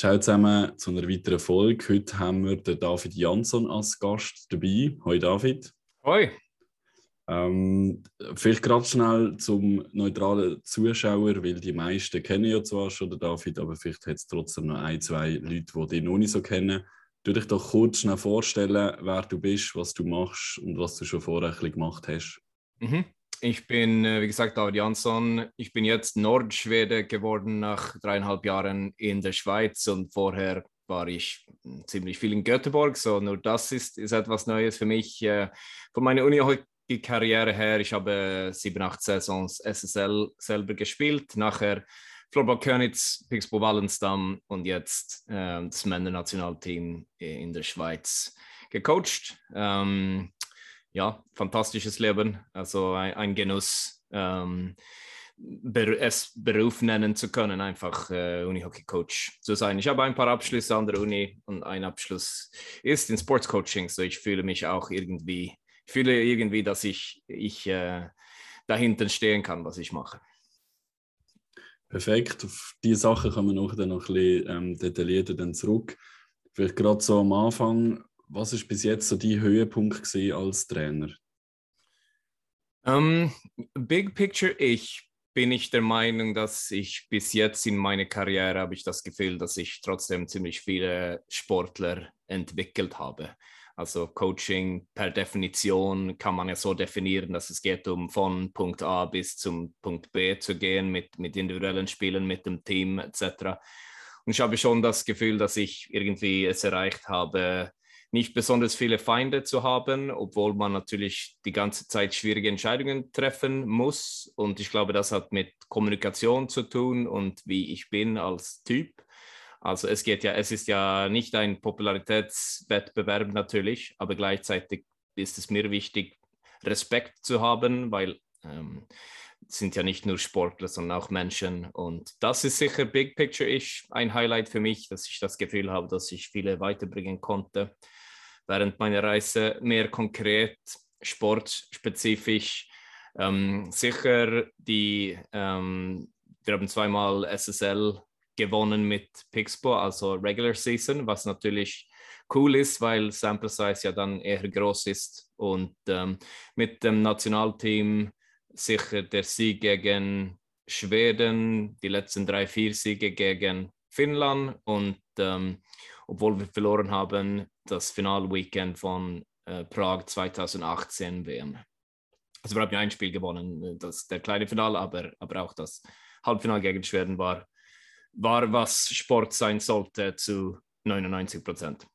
Ciao zusammen zu einer weiteren Folge. Heute haben wir den David Jansson als Gast dabei. Hoi David. Hoi. Ähm, vielleicht gerade schnell zum neutralen Zuschauer, weil die meisten kennen ja zwar schon den David, aber vielleicht hat es trotzdem noch ein, zwei Leute, die dich noch nicht so kennen. Du dich doch kurz schnell vorstellen, wer du bist, was du machst und was du schon vorher ein bisschen gemacht hast. Mhm. Ich bin, äh, wie gesagt, David Jansson. Ich bin jetzt Nordschwede geworden nach dreieinhalb Jahren in der Schweiz und vorher war ich ziemlich viel in Göteborg. So nur das ist, ist etwas Neues für mich. Äh, von meiner Uni-Karriere her, ich habe sieben, acht Saisons SSL selber gespielt. Nachher Florbal Könitz, Pixbo Wallenstam und jetzt äh, das Männernationalteam in der Schweiz gecoacht. Ähm, ja, fantastisches Leben, also ein, ein Genuss, ähm, es Beruf nennen zu können, einfach äh, Unihockey-Coach zu sein. Ich habe ein paar Abschlüsse an der Uni und ein Abschluss ist in Sportscoaching, so ich fühle mich auch irgendwie, ich fühle irgendwie, dass ich, ich äh, dahinter stehen kann, was ich mache. Perfekt, auf diese Sachen kommen wir noch ein bisschen ähm, detaillierter dann zurück. Vielleicht gerade so am Anfang, was ist bis jetzt so die Höhepunkt als Trainer? Um, ähm, big Picture, ich bin ich der Meinung, dass ich bis jetzt in meiner Karriere habe ich das Gefühl, dass ich trotzdem ziemlich viele Sportler entwickelt habe. Also Coaching per Definition kann man ja so definieren, dass es geht um von Punkt A bis zum Punkt B zu gehen mit, mit individuellen Spielen, mit dem Team etc. Und ich habe schon das Gefühl, dass ich irgendwie es erreicht habe, nicht besonders viele Feinde zu haben, obwohl man natürlich die ganze Zeit schwierige Entscheidungen treffen muss. Und ich glaube, das hat mit Kommunikation zu tun und wie ich bin als Typ. Also es geht ja, es ist ja nicht ein Popularitätswettbewerb natürlich, aber gleichzeitig ist es mir wichtig, Respekt zu haben, weil ähm, sind ja nicht nur Sportler, sondern auch Menschen. Und das ist sicher Big Picture ich ein Highlight für mich, dass ich das Gefühl habe, dass ich viele weiterbringen konnte während meiner Reise mehr konkret, sportspezifisch. Ähm, sicher die, ähm, wir haben zweimal SSL gewonnen mit Pixbo, also Regular Season, was natürlich cool ist, weil Sample Size ja dann eher groß ist. Und ähm, mit dem Nationalteam sicher der Sieg gegen Schweden, die letzten drei, vier Siege gegen Finnland und ähm, obwohl wir verloren haben, das Finalweekend von äh, Prag 2018 WM. Also wir haben ja ein Spiel gewonnen, das der kleine Final, aber, aber auch das Halbfinale gegen Schweden war, war, was Sport sein sollte, zu 99 Prozent.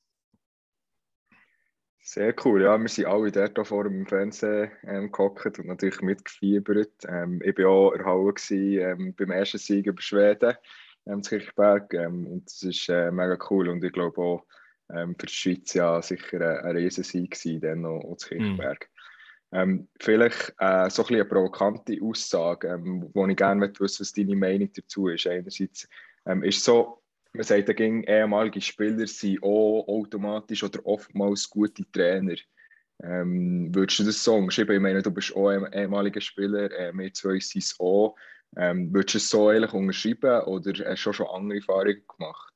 Sehr cool, ja. Wir sind alle dort vor dem Fernsehen ähm, und natürlich mitgefiebert. Ähm, ich war auch erhauen ähm, beim ersten Sieg über Schweden ähm, Kirchberg. Ähm, und das ist äh, mega cool und ich glaube auch ähm, für die Schweiz ja sicher ein, ein Riesensieg gewesen, dann noch, zu Kirchberg. Mhm. Ähm, vielleicht äh, so ein eine provokante Aussage, ähm, wo ich gerne wissen was deine Meinung dazu ist. Einerseits ähm, ist so, man sagt, ging ehemalige Spieler sind auch automatisch oder oftmals gute Trainer. Ähm, würdest du das so umschreiben? Ich meine, du bist auch ein ehemaliger Spieler, äh, wir zwei sind es auch. Ähm, würdest du es so eigentlich unterschreiben oder hast du schon andere Erfahrungen gemacht?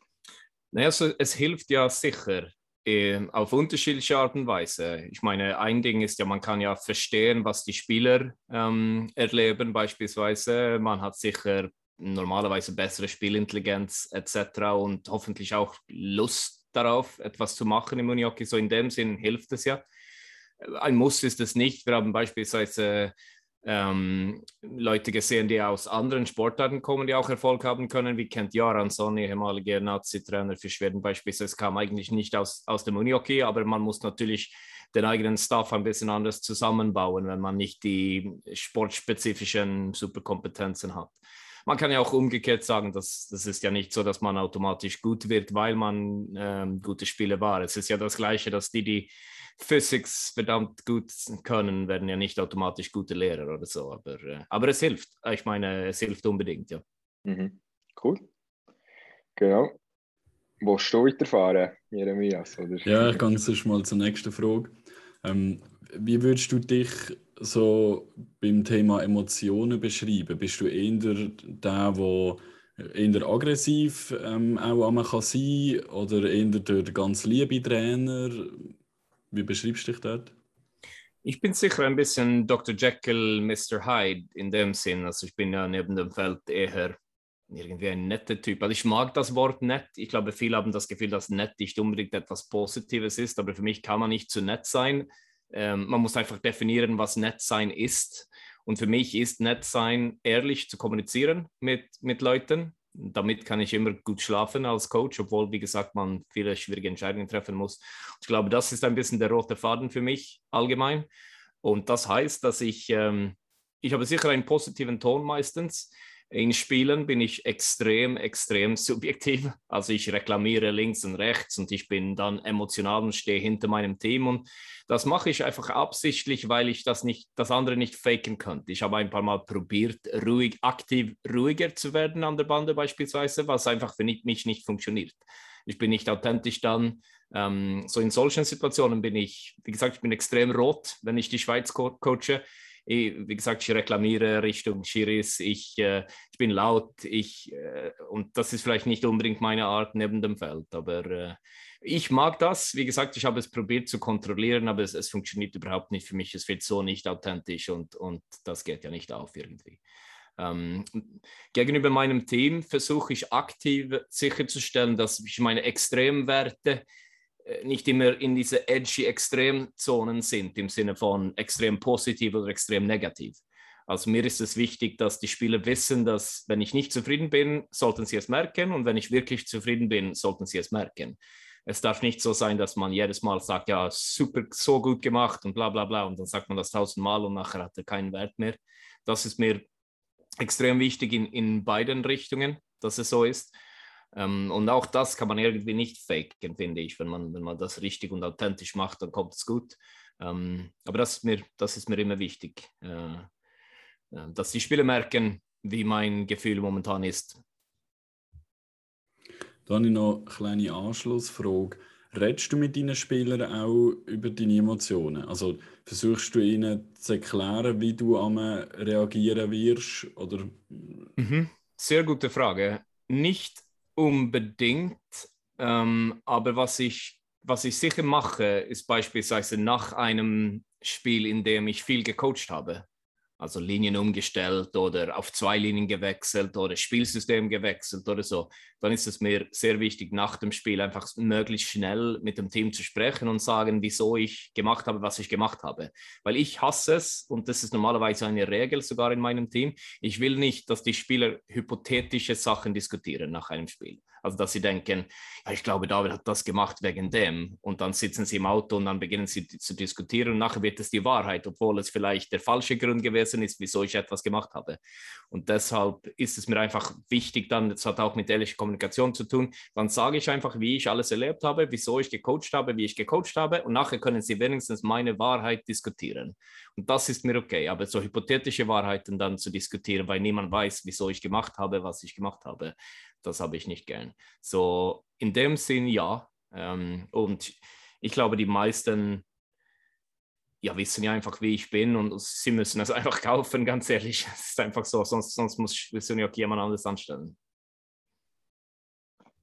Naja, also es hilft ja sicher äh, auf unterschiedliche Art und Weise. Ich meine, ein Ding ist ja, man kann ja verstehen, was die Spieler ähm, erleben beispielsweise. Man hat sicher normalerweise bessere Spielintelligenz etc. und hoffentlich auch Lust darauf, etwas zu machen im Unihockey. So in dem Sinn hilft es ja. Ein Muss ist es nicht. Wir haben beispielsweise ähm, Leute gesehen, die aus anderen Sportarten kommen, die auch Erfolg haben können, wie Kent Jaransson, ehemaliger Nazi-Trainer für Schweden beispielsweise, kam eigentlich nicht aus, aus dem Unihockey, aber man muss natürlich den eigenen Staff ein bisschen anders zusammenbauen, wenn man nicht die sportspezifischen Superkompetenzen hat. Man kann ja auch umgekehrt sagen, dass das ist ja nicht so, dass man automatisch gut wird, weil man ähm, gute Spiele war. Es ist ja das Gleiche, dass die, die Physics verdammt gut können, werden ja nicht automatisch gute Lehrer oder so. Aber, äh, aber es hilft. Ich meine, es hilft unbedingt, ja. Mhm. Cool. Genau. Willst du weiterfahren, Jeremias? Oder? Ja, ich gehe sonst mal zur nächsten Frage. Ähm, wie würdest du dich so beim Thema Emotionen beschreiben? Bist du eher der, der eher aggressiv ähm, auch einmal kann sein oder eher der ganz liebe Trainer? Wie beschreibst du dich dort? Ich bin sicher ein bisschen Dr. Jekyll, Mr. Hyde in dem Sinn. Also ich bin ja neben dem Feld eher irgendwie ein netter Typ. Also ich mag das Wort nett. Ich glaube, viele haben das Gefühl, dass nett nicht unbedingt etwas Positives ist, aber für mich kann man nicht zu nett sein. Ähm, man muss einfach definieren, was nett sein ist. Und für mich ist nett sein, ehrlich zu kommunizieren mit, mit Leuten. Damit kann ich immer gut schlafen als Coach, obwohl, wie gesagt, man viele schwierige Entscheidungen treffen muss. Ich glaube, das ist ein bisschen der rote Faden für mich allgemein. Und das heißt, dass ich, ähm, ich habe sicher einen positiven Ton meistens. In Spielen bin ich extrem, extrem subjektiv. Also ich reklamiere links und rechts und ich bin dann emotional und stehe hinter meinem Team. Und das mache ich einfach absichtlich, weil ich das nicht, das andere nicht faken könnte. Ich habe ein paar Mal probiert, ruhig, aktiv ruhiger zu werden an der Bande beispielsweise, was einfach für mich nicht funktioniert. Ich bin nicht authentisch dann. Ähm, so in solchen Situationen bin ich, wie gesagt, ich bin extrem rot, wenn ich die Schweiz co coache wie gesagt, ich reklamiere Richtung Schiris, ich, äh, ich bin laut, ich, äh, und das ist vielleicht nicht unbedingt meine Art neben dem Feld, aber äh, ich mag das. Wie gesagt, ich habe es probiert zu kontrollieren, aber es, es, funktioniert überhaupt nicht für mich. Es wird so nicht authentisch und, und das geht ja nicht auf irgendwie. Ähm, gegenüber meinem Team versuche ich aktiv sicherzustellen, dass ich meine Extremwerte nicht immer in diese edgy Extremzonen sind, im Sinne von extrem positiv oder extrem negativ. Also mir ist es wichtig, dass die Spieler wissen, dass wenn ich nicht zufrieden bin, sollten sie es merken und wenn ich wirklich zufrieden bin, sollten sie es merken. Es darf nicht so sein, dass man jedes Mal sagt, ja, super, so gut gemacht und bla bla bla und dann sagt man das tausendmal und nachher hat er keinen Wert mehr. Das ist mir extrem wichtig in, in beiden Richtungen, dass es so ist. Ähm, und auch das kann man irgendwie nicht faken, finde ich. Wenn man, wenn man das richtig und authentisch macht, dann kommt es gut. Ähm, aber das ist, mir, das ist mir immer wichtig, äh, äh, dass die Spieler merken, wie mein Gefühl momentan ist. Dann habe ich noch eine kleine Anschlussfrage. Redest du mit deinen Spielern auch über deine Emotionen? Also versuchst du ihnen zu erklären, wie du am reagieren wirst? Oder? Mhm. Sehr gute Frage. Nicht unbedingt. Ähm, aber was ich, was ich sicher mache, ist beispielsweise nach einem Spiel, in dem ich viel gecoacht habe, also Linien umgestellt oder auf zwei Linien gewechselt oder Spielsystem gewechselt oder so, dann ist es mir sehr wichtig, nach dem Spiel einfach möglichst schnell mit dem Team zu sprechen und sagen, wieso ich gemacht habe, was ich gemacht habe. Weil ich hasse es, und das ist normalerweise eine Regel sogar in meinem Team, ich will nicht, dass die Spieler hypothetische Sachen diskutieren nach einem Spiel. Also dass sie denken, ja, ich glaube, David hat das gemacht wegen dem. Und dann sitzen sie im Auto und dann beginnen sie zu diskutieren und nachher wird es die Wahrheit, obwohl es vielleicht der falsche Grund gewesen ist, wieso ich etwas gemacht habe. Und deshalb ist es mir einfach wichtig, dann, das hat auch mit ehrlicher Kommunikation zu tun, dann sage ich einfach, wie ich alles erlebt habe, wieso ich gecoacht habe, wie ich gecoacht habe und nachher können sie wenigstens meine Wahrheit diskutieren. Und das ist mir okay, aber so hypothetische Wahrheiten dann zu diskutieren, weil niemand weiß, wieso ich gemacht habe, was ich gemacht habe, das habe ich nicht gern. So in dem Sinn ja. Ähm, und ich glaube, die meisten ja, wissen ja einfach, wie ich bin und sie müssen es einfach kaufen, ganz ehrlich. Es ist einfach so, sonst, sonst muss müssen ja jemand anderes anstellen.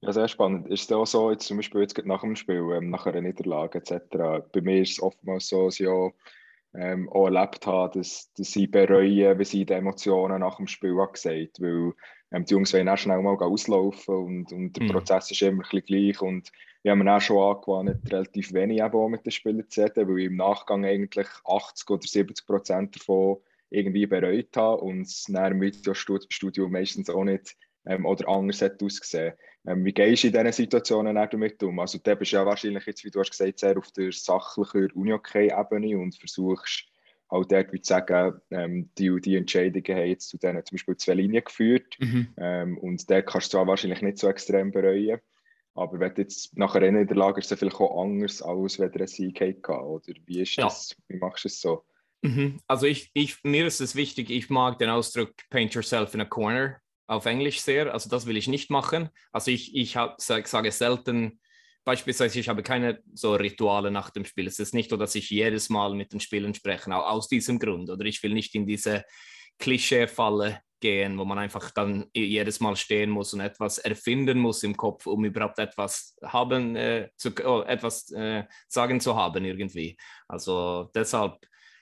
Ja, sehr spannend. Ist es auch so, jetzt zum Beispiel jetzt nach dem Spiel, ähm, nach einer Niederlage etc., bei mir ist es oftmals so, dass auch, ähm, auch erlebt habe, dass, dass sie bereuen, wie sie die Emotionen nach dem Spiel haben gesagt weil ähm, die Jungs wollen auch schnell mal auslaufen und, und der mhm. Prozess ist immer ein gleich. Und wir haben auch schon angewandt, relativ wenig eben mit den Spielern zu reden, weil ich im Nachgang eigentlich 80 oder 70 Prozent davon irgendwie bereut habe und es dann im Videostudio meistens auch nicht ähm, oder anders hat ausgesehen. Ähm, wie gehst du in diesen Situationen damit um? Also du bist ja wahrscheinlich jetzt, wie du hast gesagt, sehr auf der sachlichen Uni-Okay-Ebene und versuchst halt dort würde ich sagen, ähm, die, die Entscheidungen haben jetzt zu denen zum Beispiel zwei Linien geführt. Mhm. Ähm, und der kannst du zwar wahrscheinlich nicht so extrem bereuen. Aber wenn du jetzt nachher Rennen in der Lage ist es vielleicht auch anders, als wenn du einen Sieg hatte. Oder wie ist das? Ja. Wie machst du es so? Mhm. Also ich, ich, mir ist es wichtig, ich mag den Ausdruck Paint yourself in a corner auf Englisch sehr. Also das will ich nicht machen. Also ich, ich hab, sag, sage selten, beispielsweise, ich habe keine so Rituale nach dem Spiel. Es ist nicht so, dass ich jedes Mal mit den Spielern spreche, auch aus diesem Grund. Oder ich will nicht in diese Klischee-Falle gehen, wo man einfach dann jedes Mal stehen muss und etwas erfinden muss im Kopf, um überhaupt etwas haben äh, zu, oh, etwas äh, sagen zu haben irgendwie. Also deshalb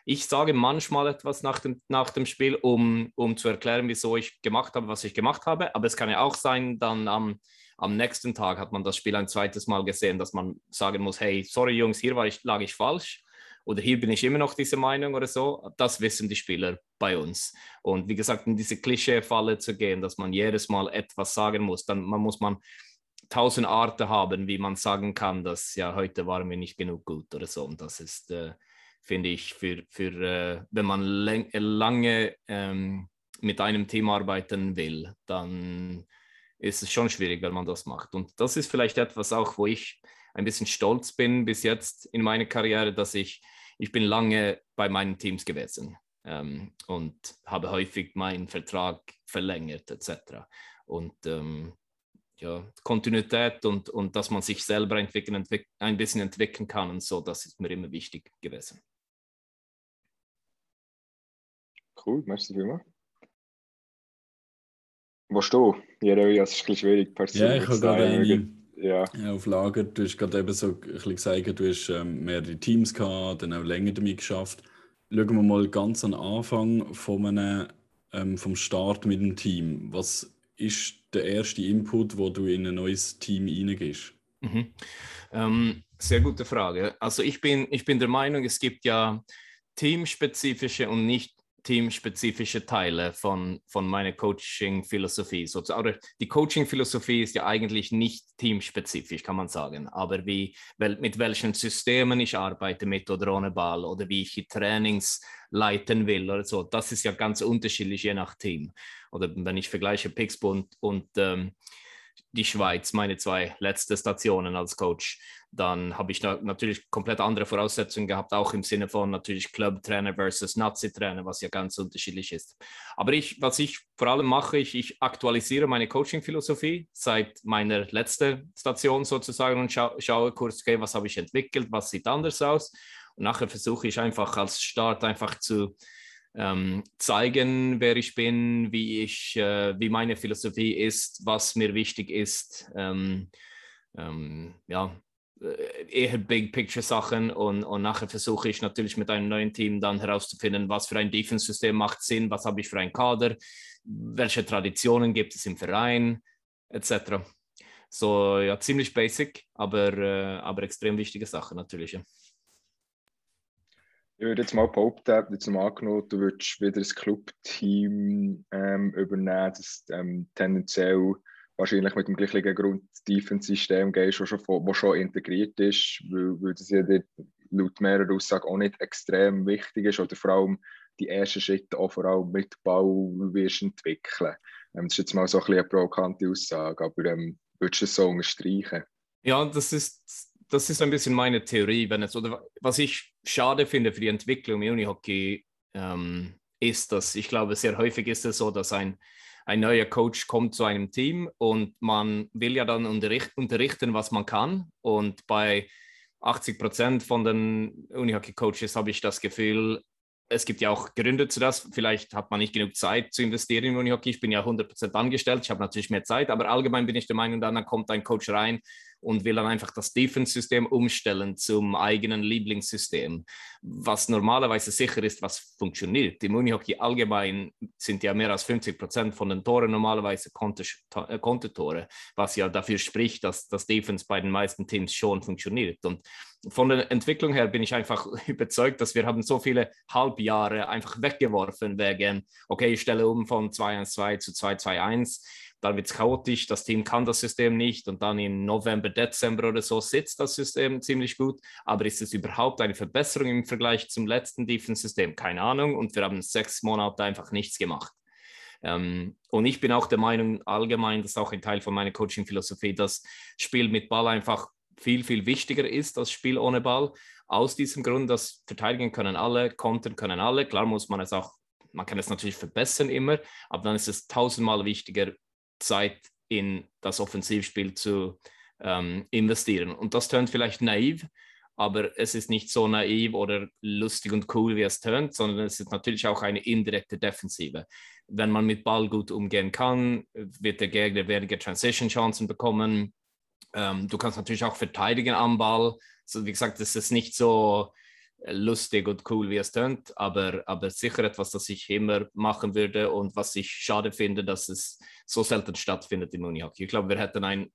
ich sage manchmal etwas nach dem, nach dem Spiel, um, um zu erklären, wieso ich gemacht habe, was ich gemacht habe. Aber es kann ja auch sein, dann am, am nächsten Tag hat man das Spiel ein zweites Mal gesehen, dass man sagen muss, hey, sorry Jungs, hier war ich, lag ich falsch oder hier bin ich immer noch dieser Meinung oder so. Das wissen die Spieler bei uns. Und wie gesagt, in diese Klischee-Falle zu gehen, dass man jedes Mal etwas sagen muss, dann man muss man tausend Arten haben, wie man sagen kann, dass ja heute waren wir nicht genug gut oder so. Und das ist äh, finde ich, für, für äh, wenn man lange ähm, mit einem Team arbeiten will, dann ist es schon schwierig, wenn man das macht. Und das ist vielleicht etwas auch, wo ich ein bisschen stolz bin bis jetzt in meiner Karriere, dass ich, ich bin lange bei meinen Teams gewesen ähm, und habe häufig meinen Vertrag verlängert etc. Und ähm, ja, Kontinuität und, und dass man sich selber entwickeln, entwick ein bisschen entwickeln kann und so, das ist mir immer wichtig gewesen. Cool, merci vielmals. Willst du? Ja, es ist ein bisschen schwierig, persönlich. Ja, ich habe gerade eine ja. auf Lager. Du hast gerade eben so ein bisschen gesagt, du hast ähm, mehrere Teams gehabt, dann auch länger damit geschafft. Schauen wir mal ganz am Anfang von einem, ähm, vom Start mit dem Team. Was ist der erste Input, wo du in ein neues Team reingehst? Mhm. Ähm, sehr gute Frage. Also ich bin, ich bin der Meinung, es gibt ja teamspezifische und nicht teamspezifische Teile von, von meiner Coaching-Philosophie. Oder die Coaching-Philosophie ist ja eigentlich nicht teamspezifisch, kann man sagen. Aber wie, mit welchen Systemen ich arbeite, mit oder ohne Ball, oder wie ich die Trainings leiten will oder so, das ist ja ganz unterschiedlich je nach Team. Oder wenn ich vergleiche Pixbo und, und ähm, die Schweiz, meine zwei letzte Stationen als Coach, dann habe ich natürlich komplett andere Voraussetzungen gehabt, auch im Sinne von natürlich Club-Trainer versus Nazi-Trainer, was ja ganz unterschiedlich ist. Aber ich, was ich vor allem mache, ich, ich aktualisiere meine Coaching-Philosophie seit meiner letzten Station sozusagen und scha schaue kurz, okay, was habe ich entwickelt, was sieht anders aus. Und nachher versuche ich einfach als Start einfach zu ähm, zeigen, wer ich bin, wie ich, äh, wie meine Philosophie ist, was mir wichtig ist. Ähm, ähm, ja, eher Big Picture Sachen und, und nachher versuche ich natürlich mit einem neuen Team dann herauszufinden, was für ein Defense-System macht Sinn, was habe ich für einen Kader, welche Traditionen gibt es im Verein, etc. So ja, ziemlich basic, aber, äh, aber extrem wichtige Sachen natürlich. Ja. Ich würde jetzt mal behaupten, jetzt mal angenommen, du würdest wieder das Clubteam ähm, übernehmen, das ähm, tendenziell wahrscheinlich mit dem gleichen Grund-Defense-System gehst, das schon, schon integriert ist, weil, weil das ja laut mehrerer Aussagen auch nicht extrem wichtig ist oder vor allem die ersten Schritte auch vor allem mit Bau wirst entwickeln. Ähm, das ist jetzt mal so ein bisschen eine provokante Aussage, aber ähm, würdest du es so unterstreichen? Ja, das ist, das ist ein bisschen meine Theorie, wenn es, oder was ich schade finde für die Entwicklung im Unihockey, ähm, ist, dass ich glaube, sehr häufig ist es so, dass ein ein neuer Coach kommt zu einem Team und man will ja dann unterricht, unterrichten, was man kann. Und bei 80 Prozent von den Unihockey-Coaches habe ich das Gefühl, es gibt ja auch Gründe zu das. Vielleicht hat man nicht genug Zeit zu investieren in Unihockey. Ich bin ja 100% angestellt, ich habe natürlich mehr Zeit, aber allgemein bin ich der Meinung, dann kommt ein Coach rein und will dann einfach das Defense-System umstellen zum eigenen Lieblingssystem, was normalerweise sicher ist, was funktioniert. Im Unihockey allgemein sind ja mehr als 50 Prozent von den Toren normalerweise äh, Kontertore, was ja dafür spricht, dass das Defense bei den meisten Teams schon funktioniert. Und von der Entwicklung her bin ich einfach überzeugt, dass wir haben so viele Halbjahre einfach weggeworfen wegen, okay, ich stelle um von 2-1-2 zu 2-2-1 dann wird es chaotisch, das Team kann das System nicht und dann im November, Dezember oder so sitzt das System ziemlich gut. Aber ist es überhaupt eine Verbesserung im Vergleich zum letzten Defense-System? Keine Ahnung. Und wir haben sechs Monate einfach nichts gemacht. Ähm, und ich bin auch der Meinung, allgemein, das ist auch ein Teil von meiner Coaching-Philosophie, dass Spiel mit Ball einfach viel, viel wichtiger ist als Spiel ohne Ball. Aus diesem Grund, dass verteidigen können alle, kontern können alle. Klar muss man es auch, man kann es natürlich verbessern immer, aber dann ist es tausendmal wichtiger, Zeit in das Offensivspiel zu ähm, investieren. Und das tönt vielleicht naiv, aber es ist nicht so naiv oder lustig und cool, wie es tönt, sondern es ist natürlich auch eine indirekte Defensive. Wenn man mit Ball gut umgehen kann, wird der Gegner weniger Transition-Chancen bekommen. Ähm, du kannst natürlich auch verteidigen am Ball. Also wie gesagt, es ist nicht so lustig und cool, wie es tönt, aber, aber sicher etwas, das ich immer machen würde und was ich schade finde, dass es so selten stattfindet im Unihockey. Ich glaube, wir hätten ein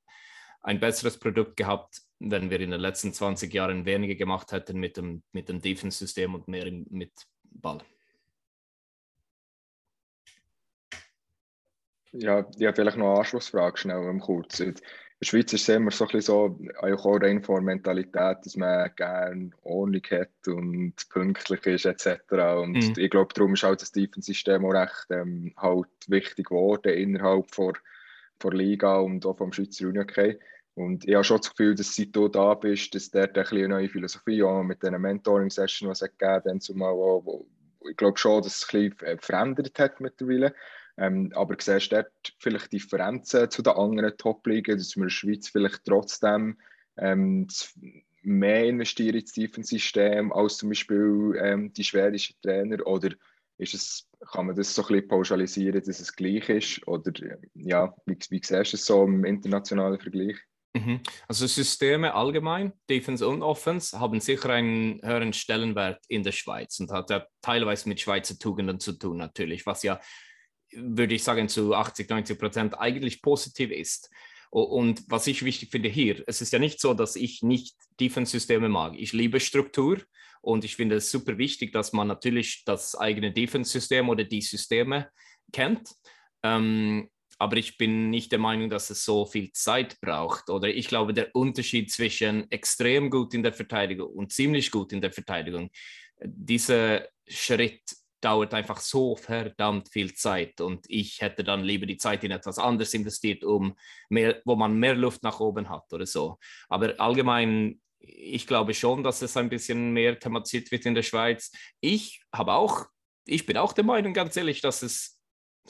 ein besseres Produkt gehabt, wenn wir in den letzten 20 Jahren weniger gemacht hätten mit dem, mit dem Defense-System und mehr mit Ball. Ja, habe vielleicht noch eine Anschlussfrage schnell im Kurz. In der Schweiz ist es immer so ein bisschen so, auch rein vor Mentalität, dass man gerne Ordnung hat und pünktlich ist etc. Und mhm. ich glaube, darum ist halt das Defense-System auch recht ähm, halt wichtig geworden innerhalb von der Liga und auch vom Schweizer Unihockey. Und ich habe schon das Gefühl, dass seit du da bist, dass ein eine neue Philosophie auch mit diesen Mentoring-Sessions, die es gegeben hat, zumal auch, ich glaube schon, dass es ein bisschen verändert hat mittlerweile. Ähm, aber siehst du dort vielleicht Differenzen zu den anderen Top-Ligen, dass wir in der Schweiz vielleicht trotzdem ähm, mehr investieren ins Tiefensystem als zum Beispiel ähm, die schwedischen Trainer? Oder ist es, kann man das so ein bisschen pauschalisieren, dass es gleich ist? Oder ja, wie, wie siehst du es so im internationalen Vergleich? Mhm. Also Systeme allgemein, Defense und Offense, haben sicher einen höheren Stellenwert in der Schweiz und hat ja teilweise mit Schweizer Tugenden zu tun natürlich, was ja, würde ich sagen, zu 80, 90 Prozent eigentlich positiv ist. Und was ich wichtig finde hier, es ist ja nicht so, dass ich nicht Defense-Systeme mag. Ich liebe Struktur und ich finde es super wichtig, dass man natürlich das eigene Defense-System oder die Systeme kennt. Ähm, aber ich bin nicht der Meinung, dass es so viel Zeit braucht. Oder ich glaube, der Unterschied zwischen extrem gut in der Verteidigung und ziemlich gut in der Verteidigung, dieser Schritt dauert einfach so verdammt viel Zeit und ich hätte dann lieber die Zeit in etwas anderes investiert, um mehr, wo man mehr Luft nach oben hat oder so. Aber allgemein ich glaube schon, dass es ein bisschen mehr thematisiert wird in der Schweiz. Ich habe auch, ich bin auch der Meinung, ganz ehrlich, dass es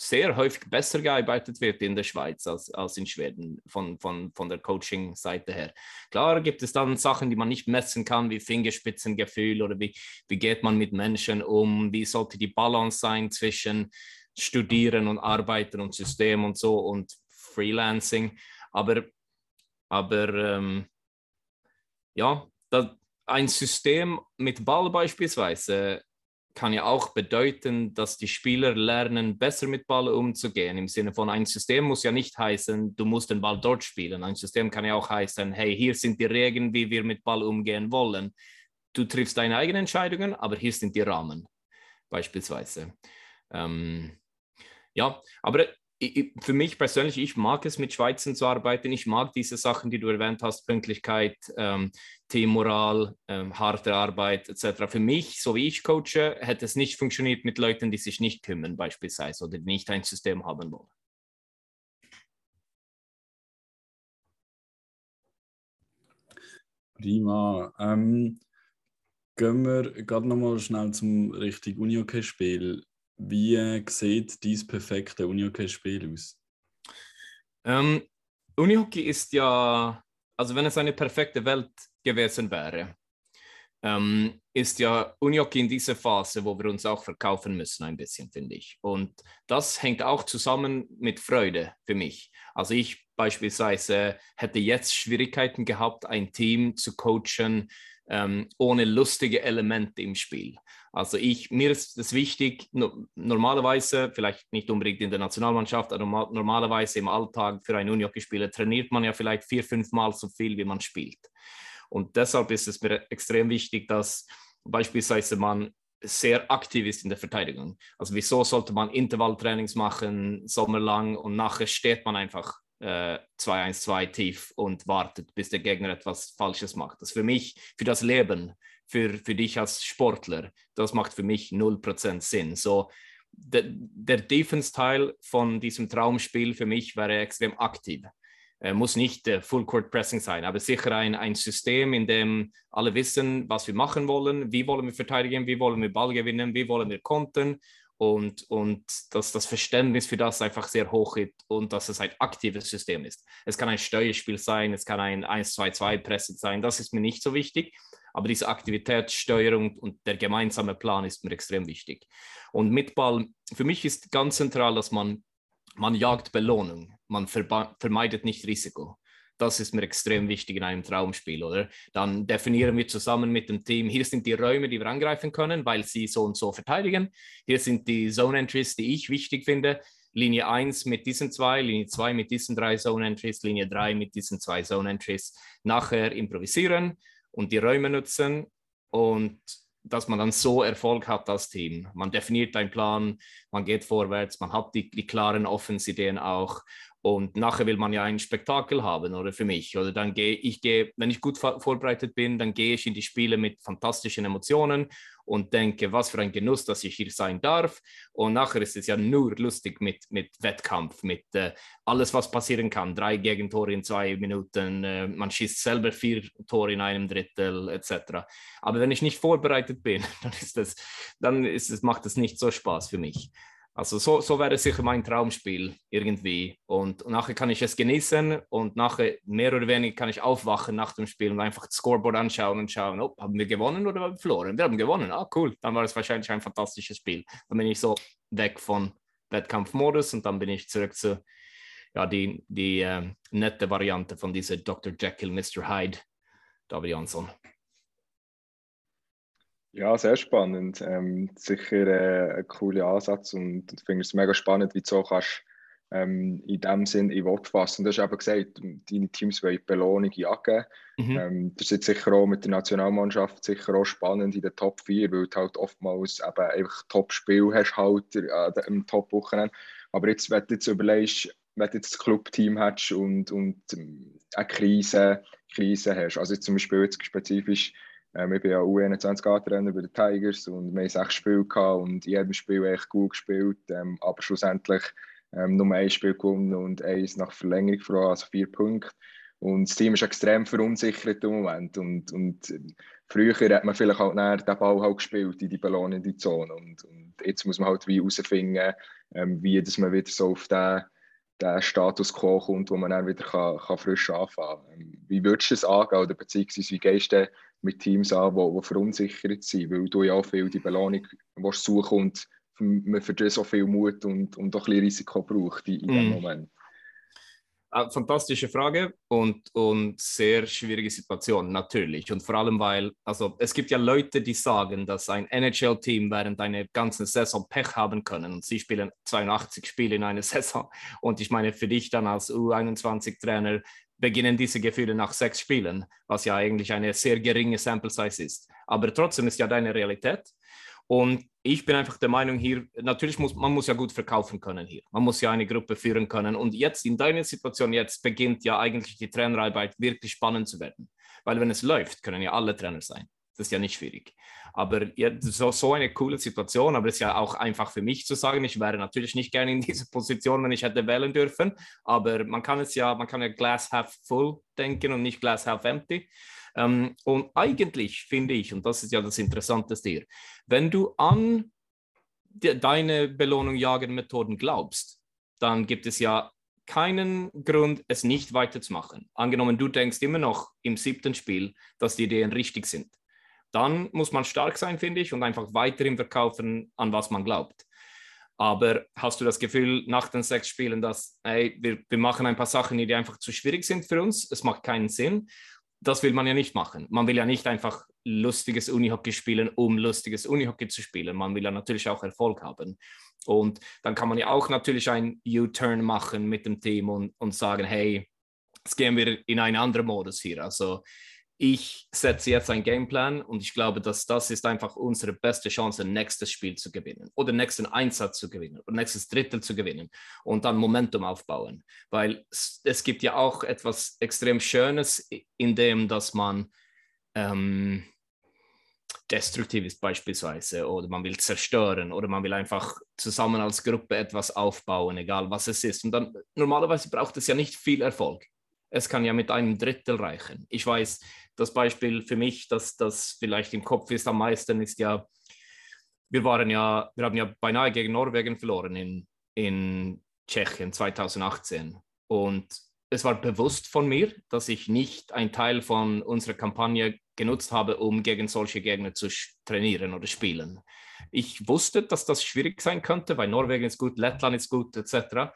sehr häufig besser gearbeitet wird in der Schweiz als, als in Schweden von, von, von der Coaching-Seite her. Klar gibt es dann Sachen, die man nicht messen kann, wie Fingerspitzengefühl oder wie, wie geht man mit Menschen um, wie sollte die Balance sein zwischen Studieren und Arbeiten und System und so und Freelancing. Aber, aber ähm, ja, da, ein System mit Ball beispielsweise kann ja auch bedeuten, dass die Spieler lernen, besser mit Ball umzugehen. Im Sinne von ein System muss ja nicht heißen, du musst den Ball dort spielen. Ein System kann ja auch heißen, hey, hier sind die Regeln, wie wir mit Ball umgehen wollen. Du triffst deine eigenen Entscheidungen, aber hier sind die Rahmen, beispielsweise. Ähm, ja, aber für mich persönlich, ich mag es, mit Schweizern zu arbeiten. Ich mag diese Sachen, die du erwähnt hast, Pünktlichkeit, ähm, Teammoral, ähm, harte Arbeit etc. Für mich, so wie ich coache, hätte es nicht funktioniert mit Leuten, die sich nicht kümmern beispielsweise oder die nicht ein System haben wollen. Prima. Ähm, gehen wir gerade nochmal schnell zum richtigen Unihockey-Spiel. Wie sieht dieses perfekte Unihockey-Spiel aus? Ähm, Unihockey ist ja, also wenn es eine perfekte Welt gewesen wäre, ähm, ist ja Unihockey in dieser Phase, wo wir uns auch verkaufen müssen, ein bisschen, finde ich. Und das hängt auch zusammen mit Freude für mich. Also ich beispielsweise hätte jetzt Schwierigkeiten gehabt, ein Team zu coachen ähm, ohne lustige Elemente im Spiel. Also ich, mir ist es wichtig, no, normalerweise, vielleicht nicht unbedingt in der Nationalmannschaft, aber normalerweise im Alltag für einen Unihockeyspieler trainiert man ja vielleicht vier, fünf Mal so viel, wie man spielt. Und deshalb ist es mir extrem wichtig, dass beispielsweise man sehr aktiv ist in der Verteidigung. Also wieso sollte man Intervalltrainings machen, sommerlang und nachher steht man einfach äh, 2-1-2 tief und wartet, bis der Gegner etwas Falsches macht. Das für mich, für das Leben, für, für dich als Sportler, das macht für mich 0% Sinn. So, der, der Defense-Teil von diesem Traumspiel für mich wäre extrem aktiv. Äh, muss nicht äh, Full Court Pressing sein, aber sicher ein, ein System, in dem alle wissen, was wir machen wollen, wie wollen wir verteidigen, wie wollen wir Ball gewinnen, wie wollen wir kontern und, und dass das Verständnis für das einfach sehr hoch ist und dass es ein aktives System ist. Es kann ein Steuerspiel sein, es kann ein 1-2-2-Pressing sein, das ist mir nicht so wichtig, aber diese Aktivitätssteuerung und der gemeinsame Plan ist mir extrem wichtig. Und mit Ball, für mich ist ganz zentral, dass man, man jagt Belohnung, man vermeidet nicht Risiko. Das ist mir extrem wichtig in einem Traumspiel, oder? Dann definieren wir zusammen mit dem Team, hier sind die Räume, die wir angreifen können, weil sie so und so verteidigen. Hier sind die Zone Entries, die ich wichtig finde. Linie 1 mit diesen zwei, Linie 2 mit diesen drei Zone Entries, Linie 3 mit diesen zwei Zone Entries. Nachher improvisieren und die Räume nutzen und dass man dann so Erfolg hat als Team. Man definiert einen Plan, man geht vorwärts, man hat die, die klaren Offensideen auch und nachher will man ja ein Spektakel haben, oder für mich. Oder dann gehe ich, gehe, wenn ich gut vorbereitet bin, dann gehe ich in die Spiele mit fantastischen Emotionen und denke, was für ein Genuss, dass ich hier sein darf. Und nachher ist es ja nur lustig mit, mit Wettkampf, mit äh, alles, was passieren kann. Drei Gegentore in zwei Minuten, äh, man schießt selber vier Tore in einem Drittel, etc. Aber wenn ich nicht vorbereitet bin, dann, ist das, dann ist es, macht es nicht so Spaß für mich. Also so, so wäre sicher mein Traumspiel irgendwie. Und, nachher kann ich es genießen und nachher mehr oder weniger kann ich aufwachen nach dem Spiel und einfach das Scoreboard anschauen und schauen, oh, haben wir gewonnen oder haben wir verloren? Wir haben gewonnen. Ah, cool. Dann war es wahrscheinlich ein fantastisches Spiel. Dann bin ich so weg von Wettkampfmodus und dann bin ich zurück zu ja, die, die äh, nette Variante von dieser Dr. Jekyll, Mr. Hyde, David Jansson. Ja, sehr spannend. Ähm, sicher äh, ein cooler Ansatz und ich finde es mega spannend, wie du so kannst ähm, in dem Sinn in Wort fassen. Du hast eben gesagt, deine Teams wollen Belohnung jagen. Mhm. Ähm, das ist jetzt sicher auch mit der Nationalmannschaft sicher auch spannend in den Top 4, weil du halt oftmals eben einfach Top-Spiel hast halt äh, im Top-Wochenende. Aber jetzt, wenn du jetzt überlegst, wenn du jetzt das Clubteam hast und, und ähm, eine Krise, Krise hast, also zum Beispiel jetzt spezifisch ähm, ich bin ja U21-Trainer bei den Tigers und wir haben sechs Spiele gehabt und in jedem Spiel echt gut gespielt, ähm, aber schlussendlich ähm, nur ein Spiel gewonnen und eins nach Verlängerung verloren, also vier Punkte. Und das Team ist extrem verunsichert im Moment. Und, und früher hat man vielleicht halt den Ball halt gespielt in die belohnende Zone. Und, und jetzt muss man halt wie herausfinden, ähm, wie dass man wieder so auf den, den Status quo kommt, wo man dann wieder kann, kann frisch anfangen kann. Ähm, wie würdest du es angehen oder beziehungsweise wie gehst du mit Teams an, die, die verunsichert sind, weil du ja auch viel die Belohnung suchen und man für das auch viel Mut und, und auch ein bisschen Risiko braucht in, in mm. dem mhm. Moment. Ah, fantastische Frage und, und sehr schwierige Situation, natürlich. Und vor allem, weil, also es gibt ja Leute, die sagen, dass ein NHL-Team während einer ganzen Saison Pech haben können. Und sie spielen 82 Spiele in einer Saison. Und ich meine, für dich dann als U21-Trainer beginnen diese Gefühle nach sechs Spielen, was ja eigentlich eine sehr geringe Sample Size ist. Aber trotzdem ist ja deine Realität. Und ich bin einfach der Meinung hier, natürlich muss man muss ja gut verkaufen können hier. Man muss ja eine Gruppe führen können. Und jetzt in deiner Situation, jetzt beginnt ja eigentlich die Trainerarbeit wirklich spannend zu werden. Weil wenn es läuft, können ja alle Trainer sein. Das ist ja nicht schwierig. Aber ja, so, so eine coole Situation, aber es ist ja auch einfach für mich zu sagen, ich wäre natürlich nicht gerne in dieser Position, wenn ich hätte wählen dürfen. Aber man kann es ja, man kann ja Glass half full denken und nicht Glass half empty. Ähm, und eigentlich finde ich, und das ist ja das Interessanteste hier, wenn du an de, deine Belohnung jagen Methoden glaubst, dann gibt es ja keinen Grund, es nicht weiterzumachen. Angenommen, du denkst immer noch im siebten Spiel, dass die Ideen richtig sind dann muss man stark sein, finde ich, und einfach weiterhin verkaufen, an was man glaubt. Aber hast du das Gefühl nach den sechs Spielen, dass hey, wir, wir machen ein paar Sachen, die einfach zu schwierig sind für uns, es macht keinen Sinn? Das will man ja nicht machen. Man will ja nicht einfach lustiges Unihockey spielen, um lustiges Unihockey zu spielen. Man will ja natürlich auch Erfolg haben. Und dann kann man ja auch natürlich ein U-Turn machen mit dem Team und, und sagen, hey, jetzt gehen wir in einen anderen Modus hier. Also ich setze jetzt einen Gameplan und ich glaube, dass das ist einfach unsere beste Chance, nächstes Spiel zu gewinnen oder nächsten Einsatz zu gewinnen oder nächstes Drittel zu gewinnen und dann Momentum aufbauen. Weil es, gibt ja auch etwas extrem Schönes in dem, dass man ähm, destruktiv ist beispielsweise oder man will zerstören oder man will einfach zusammen als Gruppe etwas aufbauen, egal was es ist. Und dann normalerweise braucht es ja nicht viel Erfolg. Es kann ja mit einem Drittel reichen. Ich weiß, das Beispiel für mich, dass das vielleicht im Kopf ist am meisten, ist ja, wir waren ja, wir haben ja beinahe gegen Norwegen verloren in, in Tschechien 2018. Und es war bewusst von mir, dass ich nicht ein Teil von unserer Kampagne genutzt habe, um gegen solche Gegner zu trainieren oder spielen. Ich wusste, dass das schwierig sein könnte, weil Norwegen ist gut, Lettland ist gut, etc.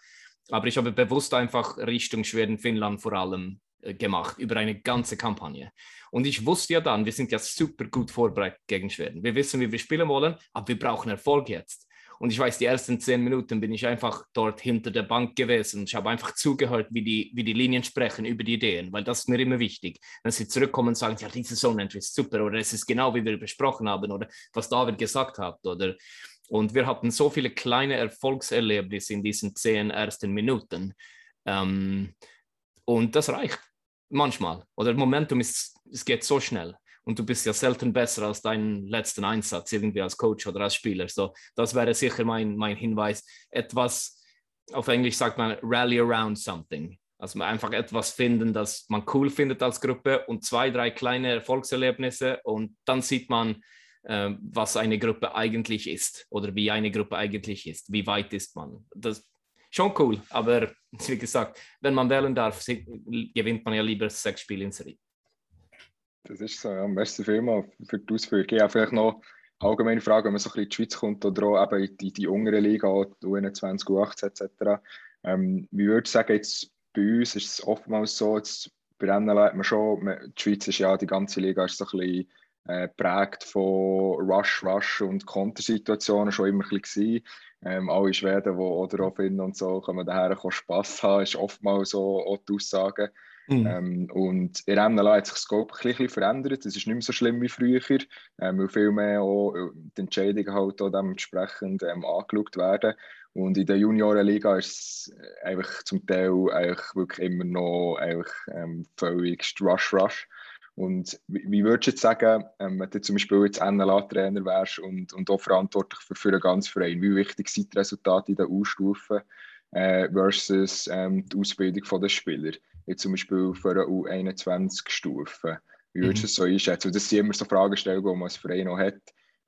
Aber ich habe bewusst einfach Richtung Schweden, Finnland vor allem äh, gemacht, über eine ganze Kampagne. Und ich wusste ja dann, wir sind ja super gut vorbereitet gegen Schweden. Wir wissen, wie wir spielen wollen, aber wir brauchen Erfolg jetzt. Und ich weiß, die ersten zehn Minuten bin ich einfach dort hinter der Bank gewesen. Ich habe einfach zugehört, wie die, wie die Linien sprechen über die Ideen, weil das ist mir immer wichtig. Wenn sie zurückkommen und sagen, ja, diese Zone ist super oder es ist genau, wie wir besprochen haben oder was David gesagt hat oder und wir hatten so viele kleine Erfolgserlebnisse in diesen zehn ersten Minuten. Ähm, und das reicht manchmal. Oder Momentum ist, es geht so schnell und du bist ja selten besser als deinen letzten Einsatz irgendwie als Coach oder als Spieler. So, das wäre sicher mein, mein Hinweis. Etwas, auf Englisch sagt man, rally around something. Also einfach etwas finden, das man cool findet als Gruppe und zwei, drei kleine Erfolgserlebnisse und dann sieht man, was eine Gruppe eigentlich ist oder wie eine Gruppe eigentlich ist. Wie weit ist man? Das ist schon cool, aber wie gesagt, wenn man wählen darf, gewinnt man ja lieber sechs Spiele in Serie. Das ist so, ja. Merci vielmals für die Ausführung. Habe vielleicht noch allgemeine Frage, wenn man so ein bisschen in die Schweiz kommt oder auch eben in die, die unteren Liga, die U21, U18 etc. Ähm, wie würde ich sagen, jetzt bei uns ist es oftmals so, jetzt bei Rennen man schon, man, die Schweiz ist ja, die ganze Liga ist so ein bisschen äh, prägt von Rush, Rush und Kontersituationen schon immer ein bisschen ähm, alle Schweden, die oder auch Finnen und so, können daher Spass haben, ist oftmals so auch die Aussage. Mhm. Ähm, und in MNLA hat sich das Scope ein bisschen verändert. Es ist nicht mehr so schlimm wie früher, ähm, weil viel mehr auch äh, die Entscheidungen halt auch dementsprechend ähm, angeschaut werden. Und in der Juniorenliga ist es einfach zum Teil eigentlich wirklich immer noch eigentlich, ähm, völlig Rush-Rush. Und wie, wie würdest du jetzt sagen, ähm, wenn du zum Beispiel jetzt NLA-Trainer wärst und, und auch verantwortlich für, für einen ganzen Verein, wie wichtig sind die Resultate in der U-Stufe äh, versus ähm, die Ausbildung der Spieler? jetzt zum Beispiel für eine U21-Stufe. Wie würdest du mhm. das so einschätzen? Das sind immer so Fragestellungen, die man als Verein noch hat.